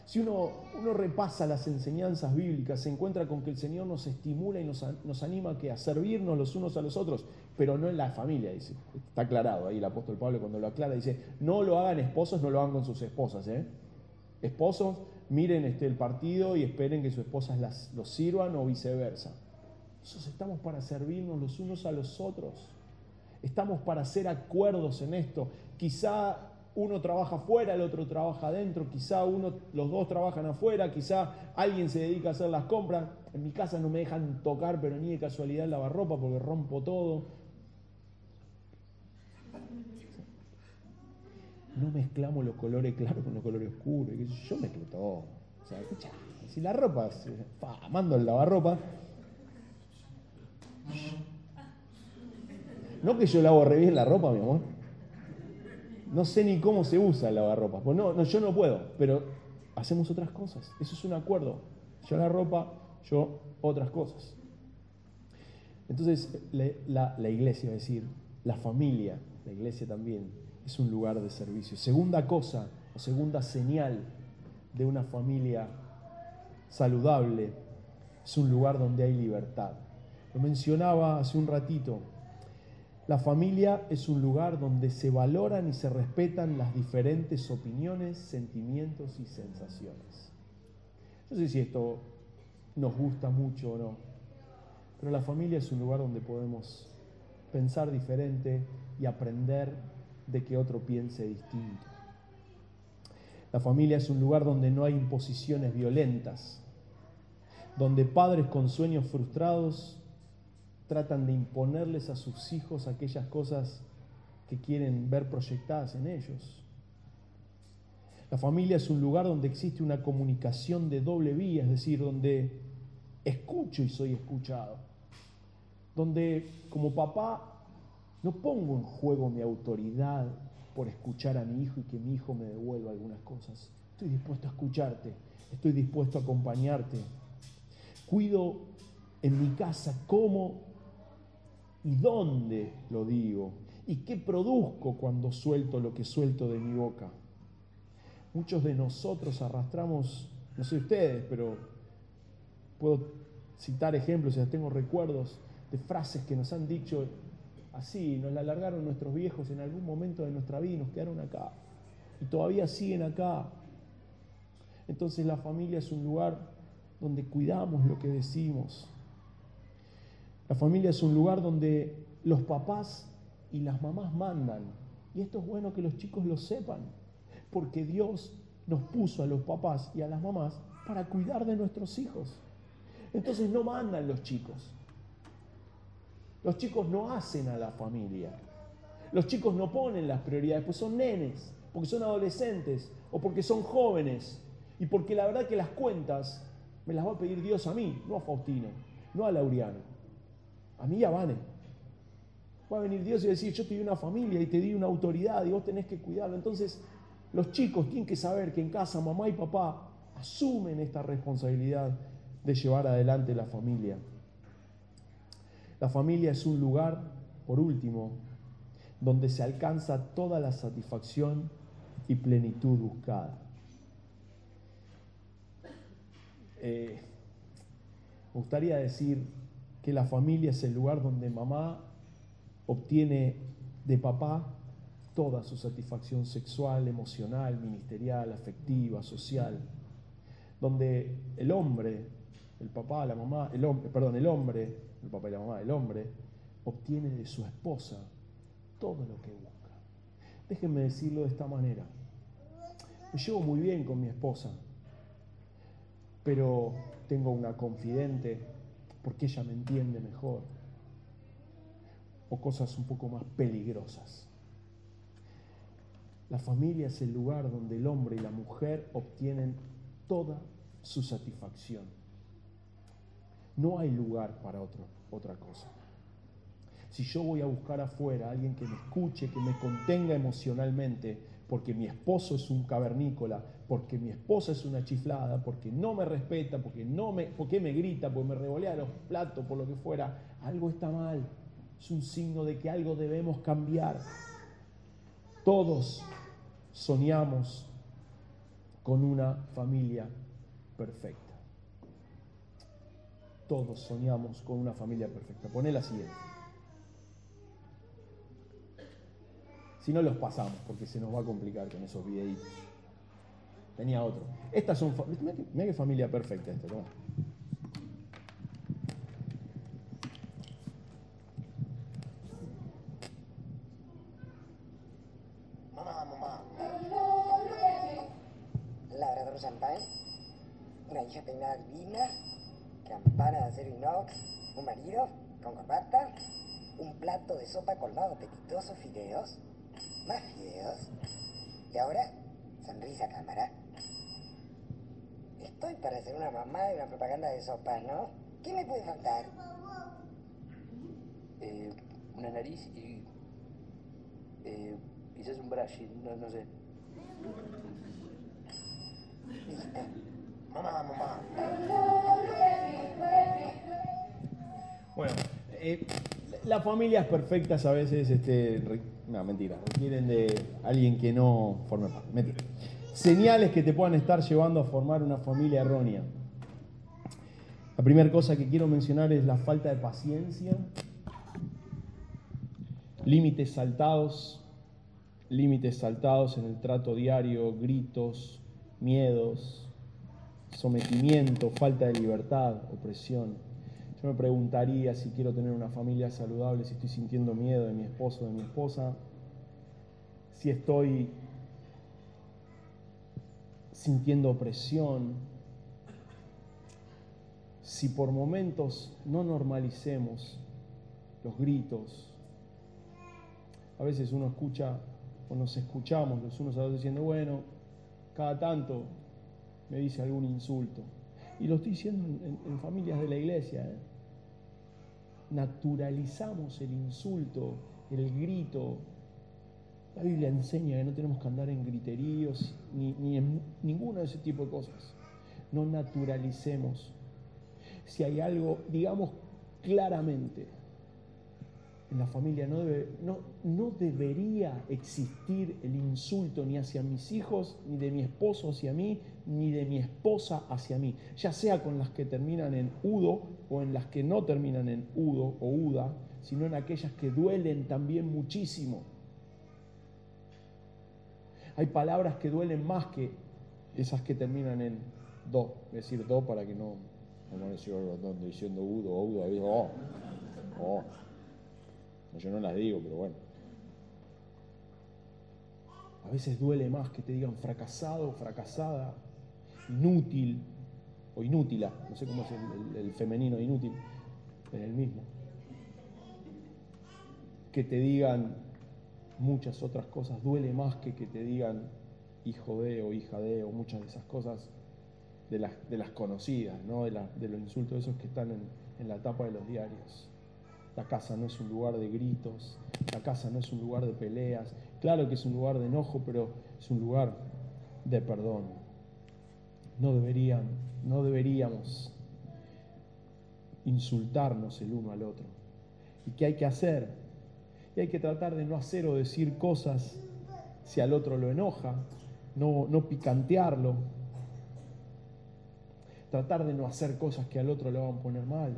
Si uno, repasa las enseñanzas bíblicas, se encuentra con que el Señor nos estimula y nos, anima a, a servirnos los unos a los otros, pero no en la familia. Está aclarado ahí el apóstol Pablo cuando lo aclara, dice, no lo hagan esposos, no lo hagan con sus esposas. ¿eh? Esposos, miren este, el partido y esperen que sus esposas las, los sirvan o viceversa. Nosotros estamos para servirnos los unos a los otros. Estamos para hacer acuerdos en esto. Quizá uno trabaja afuera, el otro trabaja adentro, quizá uno, los dos trabajan afuera, quizá alguien se dedica a hacer las compras. En mi casa no me dejan tocar, pero ni de casualidad el lavarropa porque rompo todo. No mezclamos los colores claros con los colores oscuros. Yo mezclo todo. O sea, si la ropa, mando el lavarropa, no que yo lavo re bien la ropa, mi amor. No sé ni cómo se usa el lavarropa. Pues no, no, yo no puedo, pero hacemos otras cosas. Eso es un acuerdo. Yo la ropa, yo otras cosas. Entonces, la, la iglesia, es decir, la familia, la iglesia también, es un lugar de servicio. Segunda cosa, o segunda señal de una familia saludable, es un lugar donde hay libertad. Lo mencionaba hace un ratito, la familia es un lugar donde se valoran y se respetan las diferentes opiniones, sentimientos y sensaciones. No sé si esto nos gusta mucho o no, pero la familia es un lugar donde podemos pensar diferente y aprender de que otro piense distinto. La familia es un lugar donde no hay imposiciones violentas, donde padres con sueños frustrados tratan de imponerles a sus hijos aquellas cosas que quieren ver proyectadas en ellos. La familia es un lugar donde existe una comunicación de doble vía, es decir, donde escucho y soy escuchado. Donde como papá no pongo en juego mi autoridad por escuchar a mi hijo y que mi hijo me devuelva algunas cosas. Estoy dispuesto a escucharte, estoy dispuesto a acompañarte. Cuido en mi casa cómo y dónde lo digo y qué produzco cuando suelto lo que suelto de mi boca. Muchos de nosotros arrastramos, no sé ustedes, pero puedo citar ejemplos, ya tengo recuerdos de frases que nos han dicho así, nos la alargaron nuestros viejos en algún momento de nuestra vida y nos quedaron acá. Y todavía siguen acá. Entonces la familia es un lugar donde cuidamos lo que decimos, la familia es un lugar donde los papás y las mamás mandan. Y esto es bueno que los chicos lo sepan, porque Dios nos puso a los papás y a las mamás para cuidar de nuestros hijos. Entonces no mandan los chicos. Los chicos no hacen a la familia. Los chicos no ponen las prioridades, pues son nenes. porque son adolescentes o porque son jóvenes y porque la verdad que las cuentas me las va a pedir Dios a mí, no a Faustino, no a Laureano, a mí y a Vane. Va a venir Dios y decir, yo te di una familia y te di una autoridad y vos tenés que cuidarlo. Entonces, los chicos tienen que saber que en casa mamá y papá asumen esta responsabilidad de llevar adelante la familia. La familia es un lugar, por último, donde se alcanza toda la satisfacción y plenitud buscada. Eh, me gustaría decir que la familia es el lugar donde mamá obtiene de papá toda su satisfacción sexual, emocional, ministerial, afectiva, social, donde el hombre, el papá, la mamá, el hombre, perdón, el hombre, el papá y la mamá, el hombre, obtiene de su esposa todo lo que busca. Déjenme decirlo de esta manera. Me llevo muy bien con mi esposa, pero tengo una confidente porque ella me entiende mejor. O cosas un poco más peligrosas. La familia es el lugar donde el hombre y la mujer obtienen toda su satisfacción. No hay lugar para otra cosa. Si yo voy a buscar afuera a alguien que me escuche, que me contenga emocionalmente, porque mi esposo es un cavernícola, porque mi esposa es una chiflada, porque no me respeta, porque, no me, porque me grita, porque me revolea los platos, por lo que fuera, algo está mal. Es un signo de que algo debemos cambiar. Todos soñamos con una familia perfecta. Todos soñamos con una familia perfecta. Poné la siguiente. Si no los pasamos, porque se nos va a complicar con esos videitos. Tenía otro. Estas son. Mira qué familia perfecta esta, ¿no? Con corbata, un plato de sopa colmado apetitosos fideos, más fideos, y ahora sonrisa cámara. Estoy para hacer una mamá de una propaganda de sopa, ¿no? ¿Qué me puede faltar? Eh, una nariz y eh, quizás un brush, no, no sé. Listo. Mamá, mamá. Bueno, eh, las familias perfectas a veces, este, no, mentira, requieren de alguien que no forme parte. Mentira. Señales que te puedan estar llevando a formar una familia errónea. La primera cosa que quiero mencionar es la falta de paciencia, límites saltados, límites saltados en el trato diario, gritos, miedos, sometimiento, falta de libertad, opresión. Yo me preguntaría si quiero tener una familia saludable, si estoy sintiendo miedo de mi esposo, de mi esposa, si estoy sintiendo opresión, si por momentos no normalicemos los gritos. A veces uno escucha o nos escuchamos los unos a los diciendo, bueno, cada tanto me dice algún insulto. Y lo estoy diciendo en, en- en familias de la iglesia. ¿eh? Naturalizamos el insulto, el grito. La Biblia enseña que no tenemos que andar en griteríos ni, ni en ninguno de ese tipo de cosas. No naturalicemos. Si hay algo, digamos claramente, en la familia no, debe- no, no debería existir el insulto ni hacia mis hijos, ni de mi esposo hacia mí, ni de mi esposa hacia mí, ya sea con las que terminan en udo o en las que no terminan en udo o uda, sino en aquellas que duelen también muchísimo. Hay palabras que duelen más que esas que terminan en do, decir, do para que no, ando diciendo udo o uda, digo, oh, oh. Yo no las digo, pero bueno. A veces duele más que te digan fracasado o fracasada, inútil o inútila. No sé cómo es el, femenino inútil, es el mismo. Que te digan muchas otras cosas. Duele más que que te digan hijo de o hija de o muchas de esas cosas de las, de las conocidas, ¿no? de, de los insultos esos que están en, en la tapa de los diarios. La casa no es un lugar de gritos, la casa no es un lugar de peleas. Claro que es un lugar de enojo, pero es un lugar de perdón. No deberían, no deberíamos insultarnos el uno al otro. ¿Y qué hay que hacer? Y hay que tratar de no hacer o decir cosas si al otro lo enoja, no, no picantearlo, tratar de no hacer cosas que al otro le van a poner mal.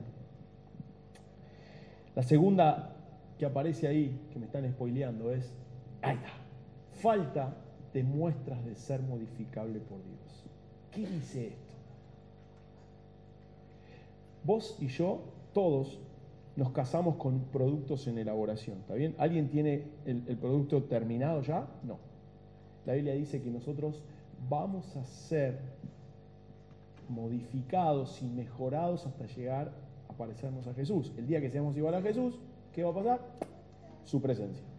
La segunda que aparece ahí, que me están spoileando, es, falta de muestras de ser modificable por Dios. ¿Qué dice esto? Vos y yo, todos, nos casamos con productos en elaboración, ¿está bien? ¿Alguien tiene el, el producto terminado ya? No. La Biblia dice que nosotros vamos a ser modificados y mejorados hasta llegar a parecernos a Jesús. El día que seamos igual a Jesús, ¿qué va a pasar? Su presencia.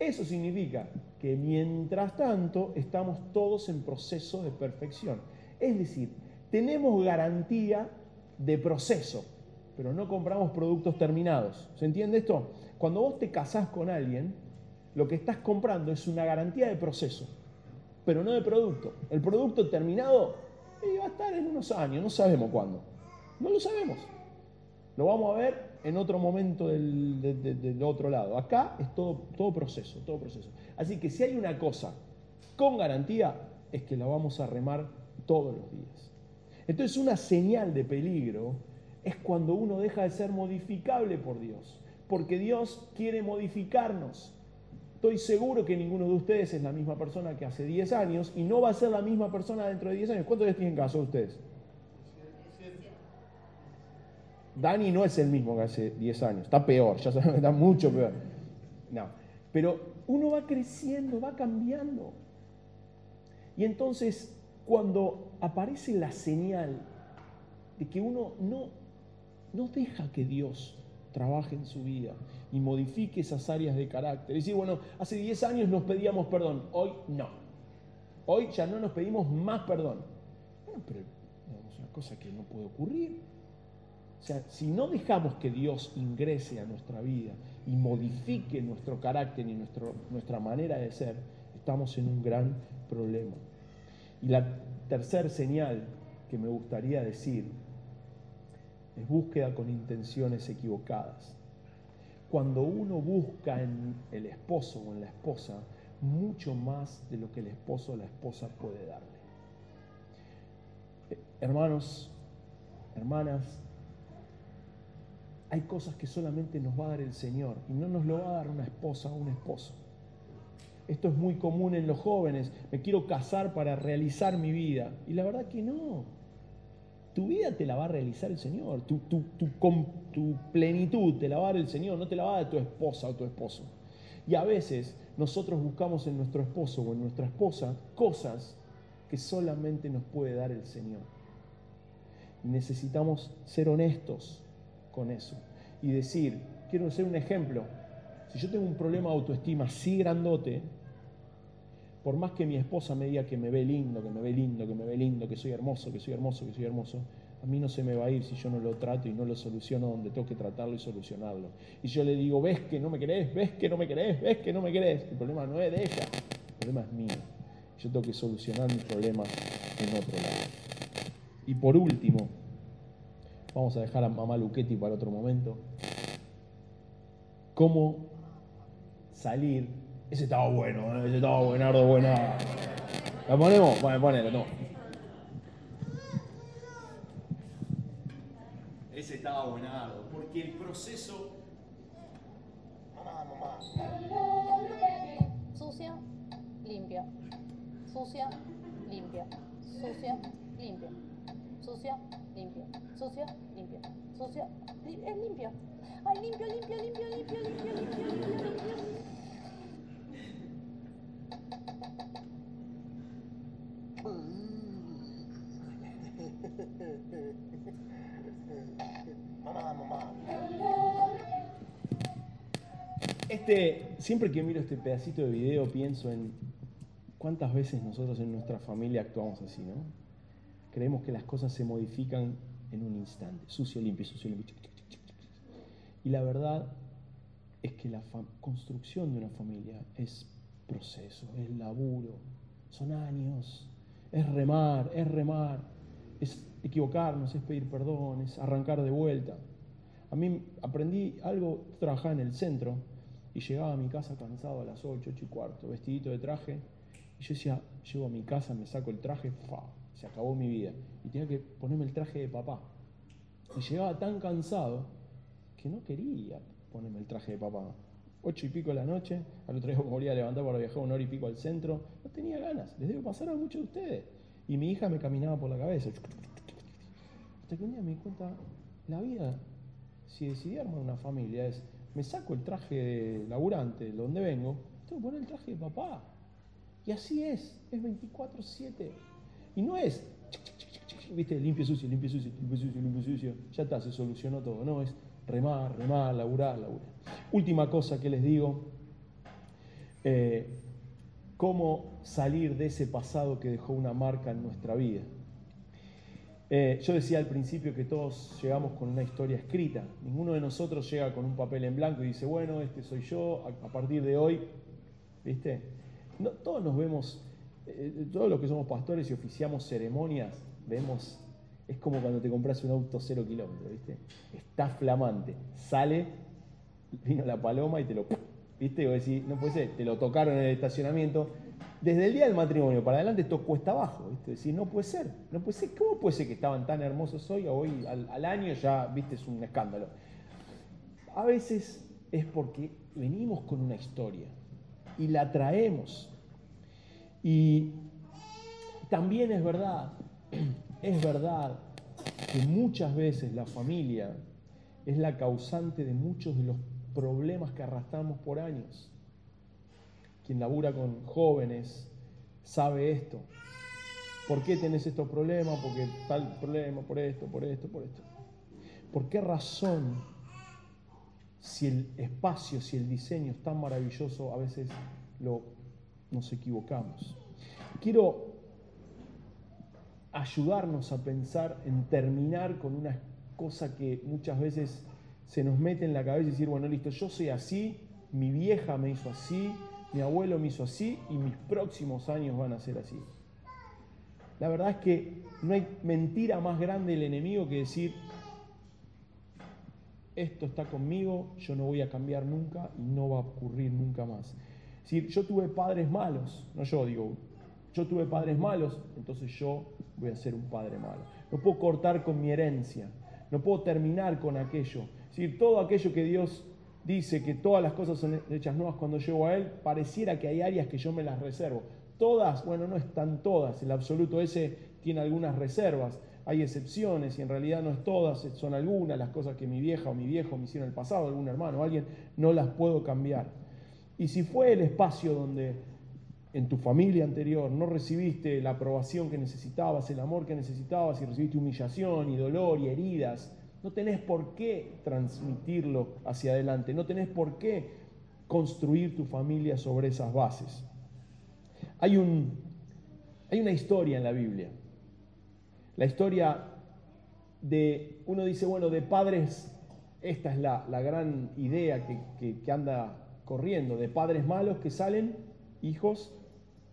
Eso significa que mientras tanto estamos todos en proceso de perfección. Es decir, tenemos garantía de proceso, pero no compramos productos terminados. ¿Se entiende esto? Cuando vos te casás con alguien, lo que estás comprando es una garantía de proceso, pero no de producto. El producto terminado eh, va a estar en unos años, no sabemos cuándo. No lo sabemos. Lo vamos a ver en otro momento del, de- de- del otro lado. Acá es todo, todo proceso, todo proceso. Así que si hay una cosa con garantía, es que la vamos a remar todos los días. Entonces una señal de peligro es cuando uno deja de ser modificable por Dios, porque Dios quiere modificarnos. Estoy seguro que ninguno de ustedes es la misma persona que hace 10 años y no va a ser la misma persona dentro de 10 años. ¿Cuántos días tienen caso ustedes? Dani no es el mismo que hace 10 años, está peor, ya sabemos está mucho peor. No, pero uno va creciendo, va cambiando. Y entonces, cuando aparece la señal de que uno no, no deja que Dios trabaje en su vida y modifique esas áreas de carácter. Es decir, bueno, hace 10 años nos pedíamos perdón, hoy no. Hoy ya no nos pedimos más perdón. Bueno, pero es una cosa que no puede ocurrir. O sea, si no dejamos que Dios ingrese a nuestra vida y modifique nuestro carácter y nuestro, nuestra manera de ser, estamos en un gran problema. Y la tercer señal que me gustaría decir es búsqueda con intenciones equivocadas. Cuando uno busca en el esposo o en la esposa mucho más de lo que el esposo o la esposa puede darle. Eh, Hermanos, hermanas, hay cosas que solamente nos va a dar el Señor y no nos lo va a dar una esposa o un esposo. Esto es muy común en los jóvenes. Me quiero casar para realizar mi vida. Y la verdad que no. Tu vida te la va a realizar el Señor. Tu, plenitud te la va a dar el Señor. No te la va a dar tu esposa o tu esposo. Y a veces nosotros buscamos en nuestro esposo o en nuestra esposa cosas que solamente nos puede dar el Señor. Necesitamos ser honestos con eso y decir, quiero hacer un ejemplo, si yo tengo un problema de autoestima así grandote, por más que mi esposa me diga que me ve lindo, que me ve lindo, que me ve lindo, que soy hermoso, que soy hermoso, que soy hermoso, a mí no se me va a ir si yo no lo trato y no lo soluciono donde tengo que tratarlo y solucionarlo. Y yo le digo, ves que no me querés, ves que no me querés, ves que no me querés. El problema no es de ella, el problema es mío. Yo tengo que solucionar mi problema en otro lado. Y por último, vamos a dejar a mamá Luchetti para otro momento. ¿Cómo salir? Ese estaba bueno, ¿eh? ese estaba buenardo, buena. ¿La ponemos? Bueno, ponelo, no. Ese estaba buenardo, porque el proceso Mamá, mamá. Sucio, limpio. Sucio, limpio. Sucio, limpio. Sucio, limpio. Sucio, limpio. Sucio, li- es limpio. Ay, limpio, limpio, limpio, limpio, limpio, limpio, limpio, limpio. Mamá, mamá. Este, siempre que miro este pedacito de video pienso en cuántas veces nosotros en nuestra familia actuamos así, ¿no? Creemos que las cosas se modifican en un instante, sucio, limpio, sucio, limpio. Y la verdad es que la construcción de una familia es proceso, es laburo, son años, es remar, es remar, es equivocarnos, es pedir perdón, es arrancar de vuelta. A mí aprendí algo, trabajaba en el centro y llegaba a mi casa cansado a las 8, 8 y cuarto, vestidito de traje, y yo decía, llego a mi casa, me saco el traje, ¡fa! Se acabó mi vida. Y tenía que ponerme el traje de papá. Y llegaba tan cansado que no quería ponerme el traje de papá. Ocho y pico de la noche, al otro día me volvía a levantar para viajar una hora y pico al centro. No tenía ganas, les debo pasar a muchos de ustedes. Y mi hija me caminaba por la cabeza. Hasta que un día me di cuenta, la vida, si decidí armar una familia, es, me saco el traje de laburante, donde vengo, tengo que poner el traje de papá. Y así es, es 24-7. Y no es, viste, limpio, sucio, limpio, sucio, limpio, sucio, limpio, sucio. Ya está, se solucionó todo. No, es remar, remar, laburar, laburar. Última cosa que les digo, eh, cómo salir de ese pasado que dejó una marca en nuestra vida. Eh, yo decía al principio que todos llegamos con una historia escrita. Ninguno de nosotros llega con un papel en blanco y dice, bueno, este soy yo, a, partir de hoy, ¿viste? Todos nos vemos, eh, todos los que somos pastores y oficiamos ceremonias, vemos, es como cuando te compras un auto cero kilómetros, ¿viste? Está flamante, sale, vino la paloma y te lo, ¿viste? Y vos decís, no puede ser, te lo tocaron en el estacionamiento, desde el día del matrimonio para adelante esto cuesta abajo, ¿viste? Decir, no puede ser, no puede ser, ¿cómo puede ser que estaban tan hermosos hoy o hoy al, año ya, viste, es un escándalo? A veces es porque venimos con una historia y la traemos. Y también es verdad, es verdad que muchas veces la familia es la causante de muchos de los problemas que arrastramos por años quien labura con jóvenes sabe esto. ¿Por qué tenés estos problemas? Porque tal problema, por esto, por esto, por esto. ¿Por qué razón, si el espacio, si el diseño es tan maravilloso, a veces lo, nos equivocamos? Quiero ayudarnos a pensar en terminar con una cosa que muchas veces se nos mete en la cabeza y decir, bueno, listo, yo soy así, mi vieja me hizo así, mi abuelo me hizo así y mis próximos años van a ser así. La verdad es que no hay mentira más grande del enemigo que decir, esto está conmigo, yo no voy a cambiar nunca y no va a ocurrir nunca más. Si yo tuve padres malos, no yo digo, yo tuve padres malos, entonces yo voy a ser un padre malo. No puedo cortar con mi herencia, no puedo terminar con aquello. Si todo aquello que Dios dice que todas las cosas son hechas nuevas cuando llego a Él, pareciera que hay áreas que yo me las reservo. Todas, bueno, no están todas, el absoluto ese tiene algunas reservas, hay excepciones y en realidad no es todas, son algunas las cosas que mi vieja o mi viejo me hicieron en el pasado, algún hermano alguien, no las puedo cambiar. Y si fue el espacio donde en tu familia anterior no recibiste la aprobación que necesitabas, el amor que necesitabas y recibiste humillación y dolor y heridas, no tenés por qué transmitirlo hacia adelante, no tenés por qué construir tu familia sobre esas bases. Hay, un, hay una historia en la Biblia, la historia de, uno dice, bueno, de padres, esta es la, gran idea que, que anda corriendo, de padres malos que salen hijos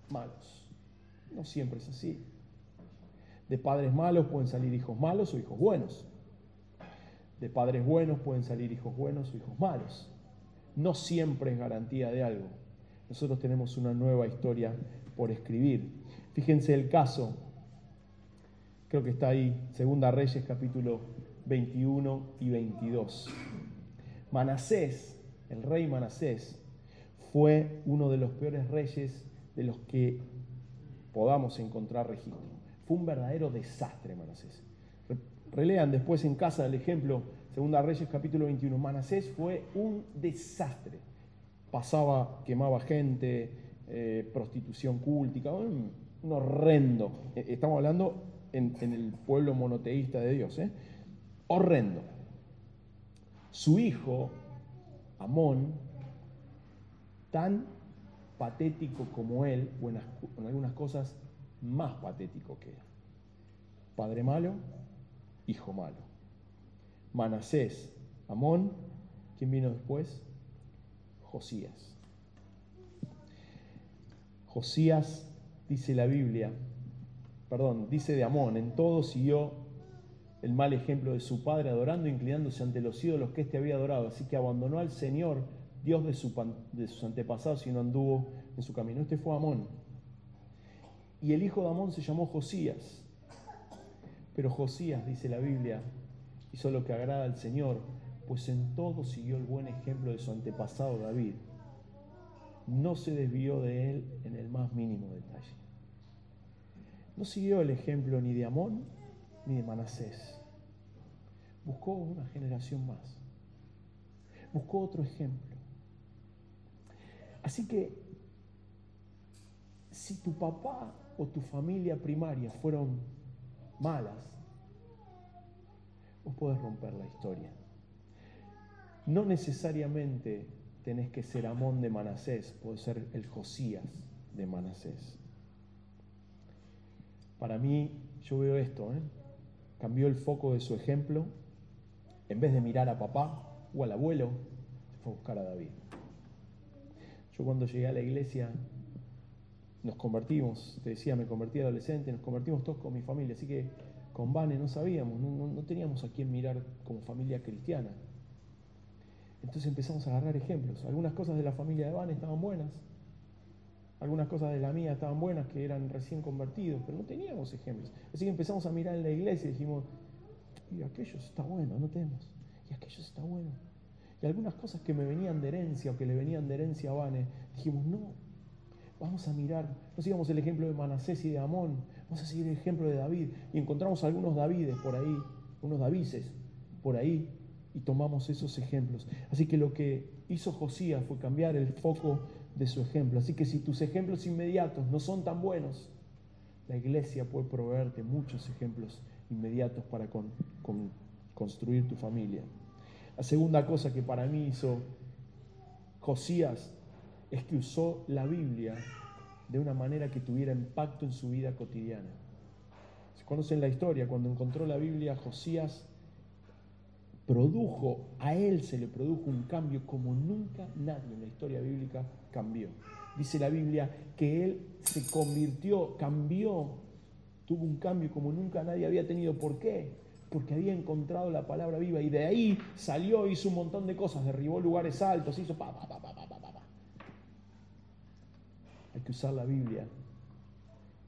malos. No siempre es así. De padres malos pueden salir hijos malos o hijos buenos. De padres buenos pueden salir hijos buenos o hijos malos. No siempre es garantía de algo. Nosotros tenemos una nueva historia por escribir. Fíjense el caso, creo que está ahí, Segunda Reyes capítulo 21 y 22. Manasés, el rey Manasés, fue uno de los peores reyes de los que podamos encontrar registro. Fue un verdadero desastre Manasés. Relean después en casa el ejemplo, Segunda Reyes capítulo 21. Manasés fue un desastre. Pasaba, quemaba gente, eh, prostitución cúltica, un, horrendo. E, estamos hablando en, el pueblo monoteísta de Dios. ¿eh? Horrendo. Su hijo, Amón, tan patético como él, o en, as- en algunas cosas más patético que él. Padre malo, hijo malo. Manasés, Amón, ¿quién vino después? Josías. Josías, dice la Biblia, perdón, dice de Amón, en todo siguió el mal ejemplo de su padre, adorando e inclinándose ante los ídolos que éste había adorado. Así que abandonó al Señor, Dios de, de sus antepasados, y no anduvo en su camino. Este fue Amón. Y el hijo de Amón se llamó Josías. Pero Josías, dice la Biblia, hizo lo que agrada al Señor, pues en todo siguió el buen ejemplo de su antepasado David. No se desvió de él en el más mínimo detalle. No siguió el ejemplo ni de Amón ni de Manasés. Buscó una generación más. Buscó otro ejemplo. Así que si tu papá o tu familia primaria fueron malas, vos podés romper la historia. No necesariamente tenés que ser Amón de Manasés, podés ser el Josías de Manasés. Para mí, yo veo esto, ¿eh? Cambió el foco de su ejemplo, en vez de mirar a papá o al abuelo, se fue a buscar a David. Yo cuando llegué a la iglesia, nos convertimos, te decía, me convertí adolescente, nos convertimos todos con mi familia, así que con Vane no sabíamos, no, no- teníamos a quién mirar como familia cristiana. Entonces empezamos a agarrar ejemplos. Algunas cosas de la familia de Vane estaban buenas, algunas cosas de la mía estaban buenas que eran recién convertidos, pero no teníamos ejemplos. Así que empezamos a mirar en la iglesia y dijimos, y aquellos está bueno, anotemos, y aquellos está bueno. Y algunas cosas que me venían de herencia o que le venían de herencia a Vane, dijimos, no, vamos a mirar, no sigamos el ejemplo de Manasés y de Amón, vamos a seguir el ejemplo de David. Y encontramos algunos Davides por ahí, unos Davises por ahí, y tomamos esos ejemplos. Así que lo que hizo Josías fue cambiar el foco de su ejemplo. Así que si tus ejemplos inmediatos no son tan buenos, la iglesia puede proveerte muchos ejemplos inmediatos para con- con- construir tu familia. La segunda cosa que para mí hizo Josías es que usó la Biblia de una manera que tuviera impacto en su vida cotidiana. Se conocen la historia, cuando encontró la Biblia, Josías produjo, a él se le produjo un cambio como nunca nadie en la historia bíblica cambió. Dice la Biblia que él se convirtió, cambió, tuvo un cambio como nunca nadie había tenido. ¿Por qué? Porque había encontrado la palabra viva y de ahí salió, hizo un montón de cosas, derribó lugares altos, hizo pa, pa, pa, pa, pa, pa, pa. Hay que usar la Biblia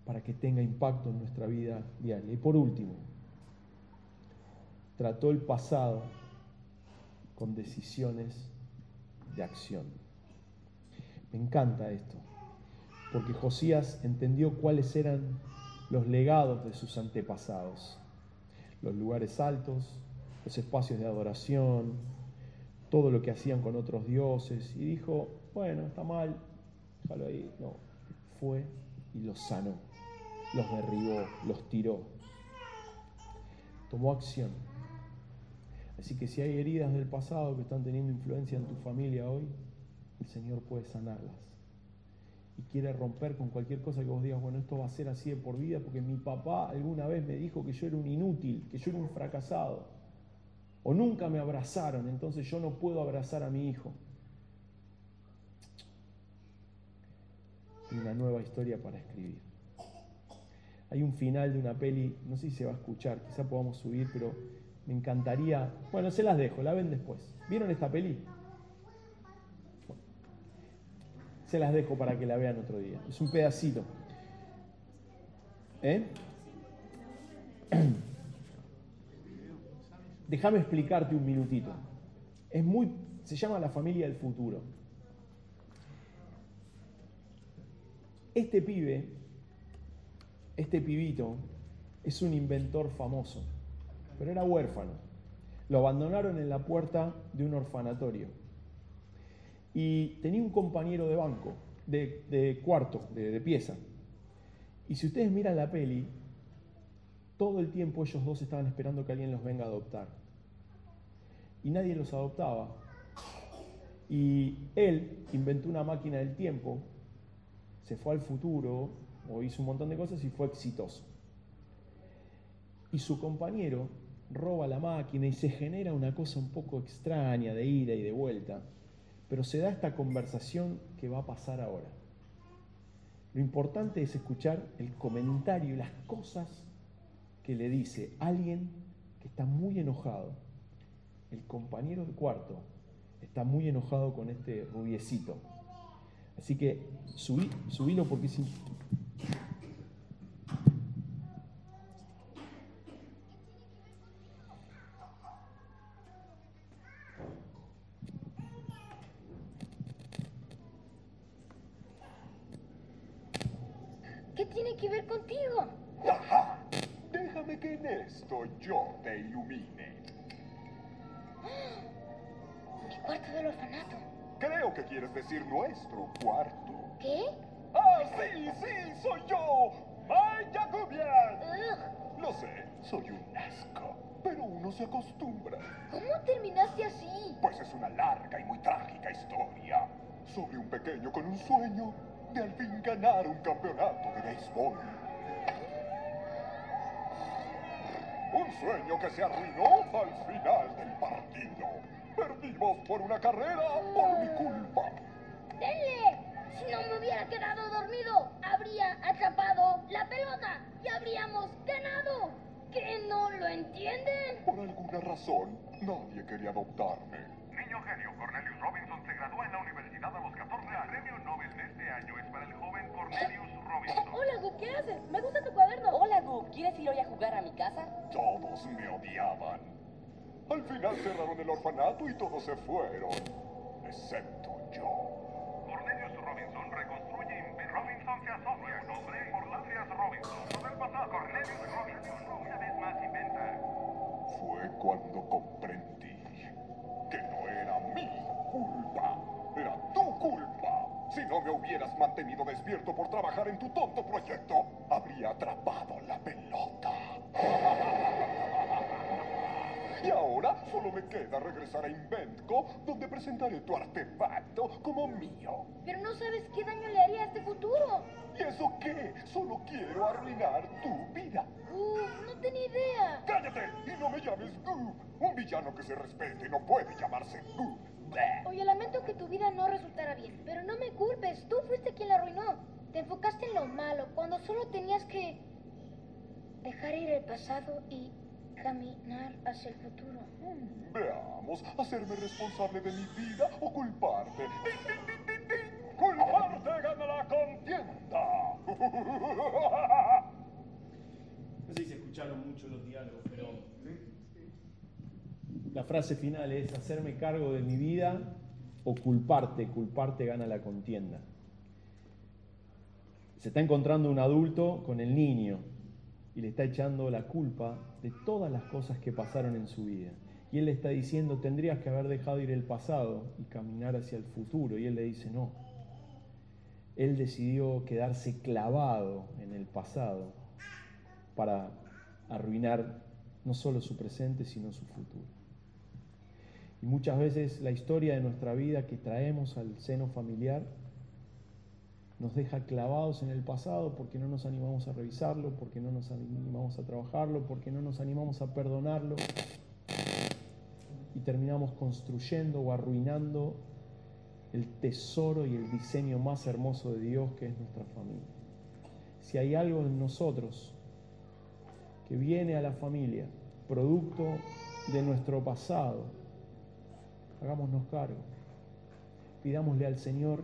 para que tenga impacto en nuestra vida diaria. Y por último, trató el pasado con decisiones de acción. Me encanta esto, porque Josías entendió cuáles eran los legados de sus antepasados, los lugares altos, los espacios de adoración, todo lo que hacían con otros dioses, y dijo, bueno, está mal, déjalo ahí. No, fue y los sanó, los derribó, los tiró, tomó acción. Así que si hay heridas del pasado que están teniendo influencia en tu familia hoy, el Señor puede sanarlas. Y quiere romper con cualquier cosa que vos digas, bueno, esto va a ser así de por vida, porque mi papá alguna vez me dijo que yo era un inútil, que yo era un fracasado. O nunca me abrazaron, entonces yo no puedo abrazar a mi hijo. Y una nueva historia para escribir. Hay un final de una peli, no sé si se va a escuchar, quizá podamos subir, pero me encantaría. Bueno, se las dejo, la ven después. ¿Vieron esta peli? Bueno, se las dejo para que la vean otro día. Es un pedacito. ¿Eh? Déjame explicarte un minutito. Es muy. Se llama la familia del futuro. Este pibe, este pibito, es un inventor famoso, pero era huérfano. Lo abandonaron en la puerta de un orfanatorio. Y tenía un compañero de banco, de, cuarto, de, de pieza. Y si ustedes miran la peli, todo el tiempo ellos dos estaban esperando que alguien los venga a adoptar. Y nadie los adoptaba. Y él inventó una máquina del tiempo, se fue al futuro o hizo un montón de cosas y fue exitoso. Y su compañero roba la máquina y se genera una cosa un poco extraña de ida y de vuelta. Pero se da esta conversación que va a pasar ahora. Lo importante es escuchar el comentario y las cosas que le dice alguien que está muy enojado. El compañero de cuarto está muy enojado con este rubiecito. Así que subí, subílo porque es... Robinson una vez más inventa. Fue cuando comprendí que no era mi culpa, era tu culpa. Si no me hubieras mantenido despierto por trabajar en tu tonto proyecto, habría atrapado la pelota. Y ahora solo me queda regresar a Inventco, donde presentaré tu artefacto como mío. Pero no sabes qué daño le haría a este futuro. ¿Y eso qué? Solo quiero arruinar tu vida. Uf, no tenía idea. ¡Cállate! Y no me llames Goob. Un villano que se respete no puede llamarse Goob. Oye, lamento que tu vida no resultara bien, pero no me culpes, tú fuiste quien la arruinó. Te enfocaste en lo malo, cuando solo tenías que dejar ir el pasado y caminar hacia el futuro. Veamos, hacerme responsable de mi vida o culparte. ¡Din, din, din, din, din! ¡Culparte gana la contienda! No sé si se escucharon mucho los diálogos, pero la frase final es hacerme cargo de mi vida o culparte, culparte gana la contienda. Se está encontrando un adulto con el niño y le está echando la culpa de todas las cosas que pasaron en su vida. Y él le está diciendo, tendrías que haber dejado ir el pasado y caminar hacia el futuro. Y él le dice, no. Él decidió quedarse clavado en el pasado para arruinar no solo su presente, sino su futuro. Y muchas veces la historia de nuestra vida que traemos al seno familiar nos deja clavados en el pasado porque no nos animamos a revisarlo, porque no nos animamos a trabajarlo, porque no nos animamos a perdonarlo y terminamos construyendo o arruinando el tesoro y el diseño más hermoso de Dios que es nuestra familia. Si hay algo en nosotros que viene a la familia, producto de nuestro pasado, hagámonos cargo. Pidámosle al Señor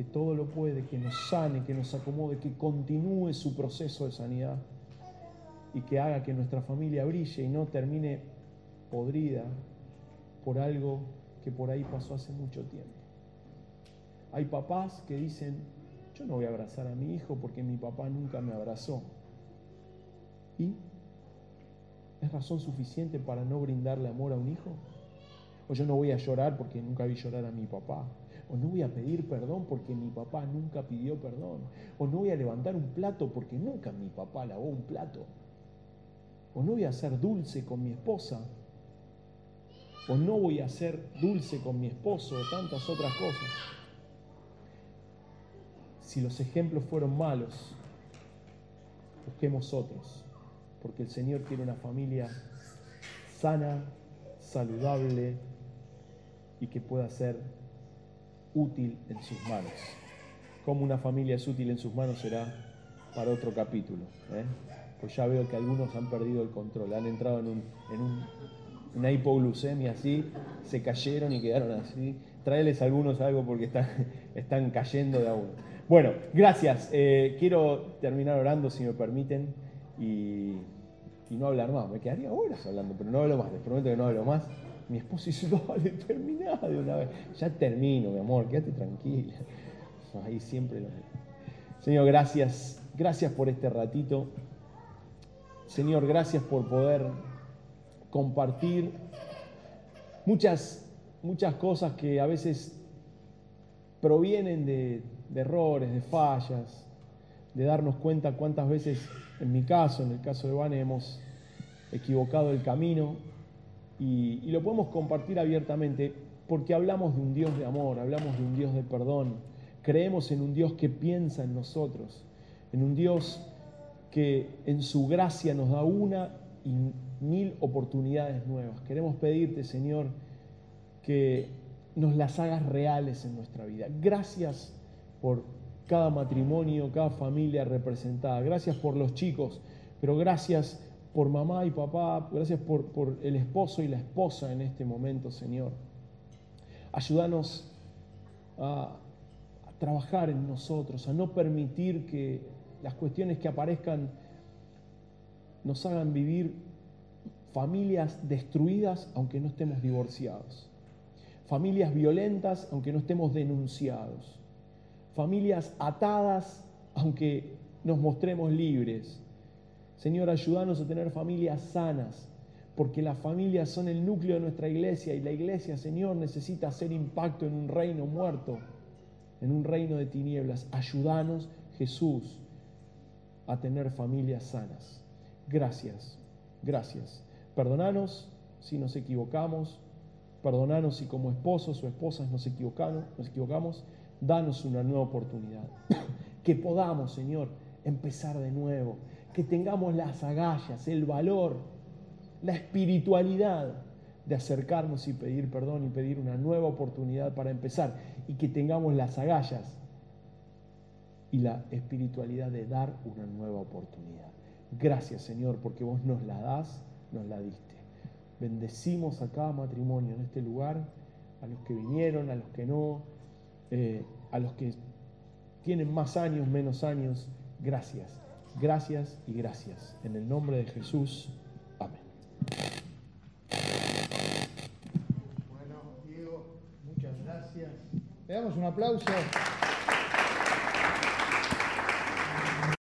que todo lo puede, que nos sane, que nos acomode, que continúe su proceso de sanidad y que haga que nuestra familia brille y no termine podrida por algo que por ahí pasó hace mucho tiempo. Hay papás que dicen, yo no voy a abrazar a mi hijo porque mi papá nunca me abrazó. ¿Y es razón suficiente para no brindarle amor a un hijo? O yo no voy a llorar porque nunca vi llorar a mi papá. O no voy a pedir perdón porque mi papá nunca pidió perdón. O no voy a levantar un plato porque nunca mi papá lavó un plato. O no voy a ser dulce con mi esposa o no voy a ser dulce con mi esposo, o tantas otras cosas. Si los ejemplos fueron malos, busquemos otros, porque el Señor quiere una familia sana, saludable y que pueda ser útil en sus manos. Cómo una familia es útil en sus manos será para otro capítulo. ¿eh? Pues ya veo que algunos han perdido el control, han entrado en, un, en un- una hipoglucemia así, se cayeron y quedaron así. Tráeles algunos algo porque están, están cayendo de a uno. Bueno, gracias. Eh, quiero terminar orando, si me permiten, y, y no hablar más. Me quedaría horas hablando, pero no hablo más. Les prometo que no hablo más. Mi esposo dice, dale, terminá de una vez. Ya termino, mi amor, quédate tranquila. Ahí siempre lo Señor, gracias. Gracias por este ratito. Señor, gracias por poder compartir muchas, muchas cosas que a veces provienen de, errores, de fallas, de darnos cuenta cuántas veces, en mi caso, en el caso de Vane, hemos equivocado el camino y, lo podemos compartir abiertamente porque hablamos de un Dios de amor, hablamos de un Dios de perdón, creemos en un Dios que piensa en nosotros, en un Dios que en su gracia nos da una y mil oportunidades nuevas. Queremos pedirte, Señor, que nos las hagas reales en nuestra vida. Gracias por cada matrimonio, cada familia representada. Gracias por los chicos, pero gracias por mamá y papá. Gracias por, el esposo y la esposa en este momento, Señor. Ayúdanos a trabajar en nosotros, a no permitir que las cuestiones que aparezcan nos hagan vivir familias destruidas aunque no estemos divorciados, familias violentas aunque no estemos denunciados, familias atadas aunque nos mostremos libres. Señor, ayúdanos a tener familias sanas, porque las familias son el núcleo de nuestra iglesia y la iglesia, Señor, necesita hacer impacto en un reino muerto, en un reino de tinieblas. Ayúdanos, Jesús, a tener familias sanas. Gracias, gracias. Perdonanos si nos equivocamos, perdonanos si como esposos o esposas nos equivocamos, nos equivocamos, danos una nueva oportunidad. que podamos, Señor, empezar de nuevo, que tengamos las agallas, el valor, la espiritualidad de acercarnos y pedir perdón y pedir una nueva oportunidad para empezar y que tengamos las agallas y la espiritualidad de dar una nueva oportunidad. Gracias Señor porque vos nos la das, nos la diste. Bendecimos a cada matrimonio en este lugar, a los que vinieron, a los que no, eh, a los que tienen más años, menos años. Gracias, gracias y gracias. En el nombre de Jesús. Amén. Bueno, Diego, muchas gracias. Le damos un aplauso.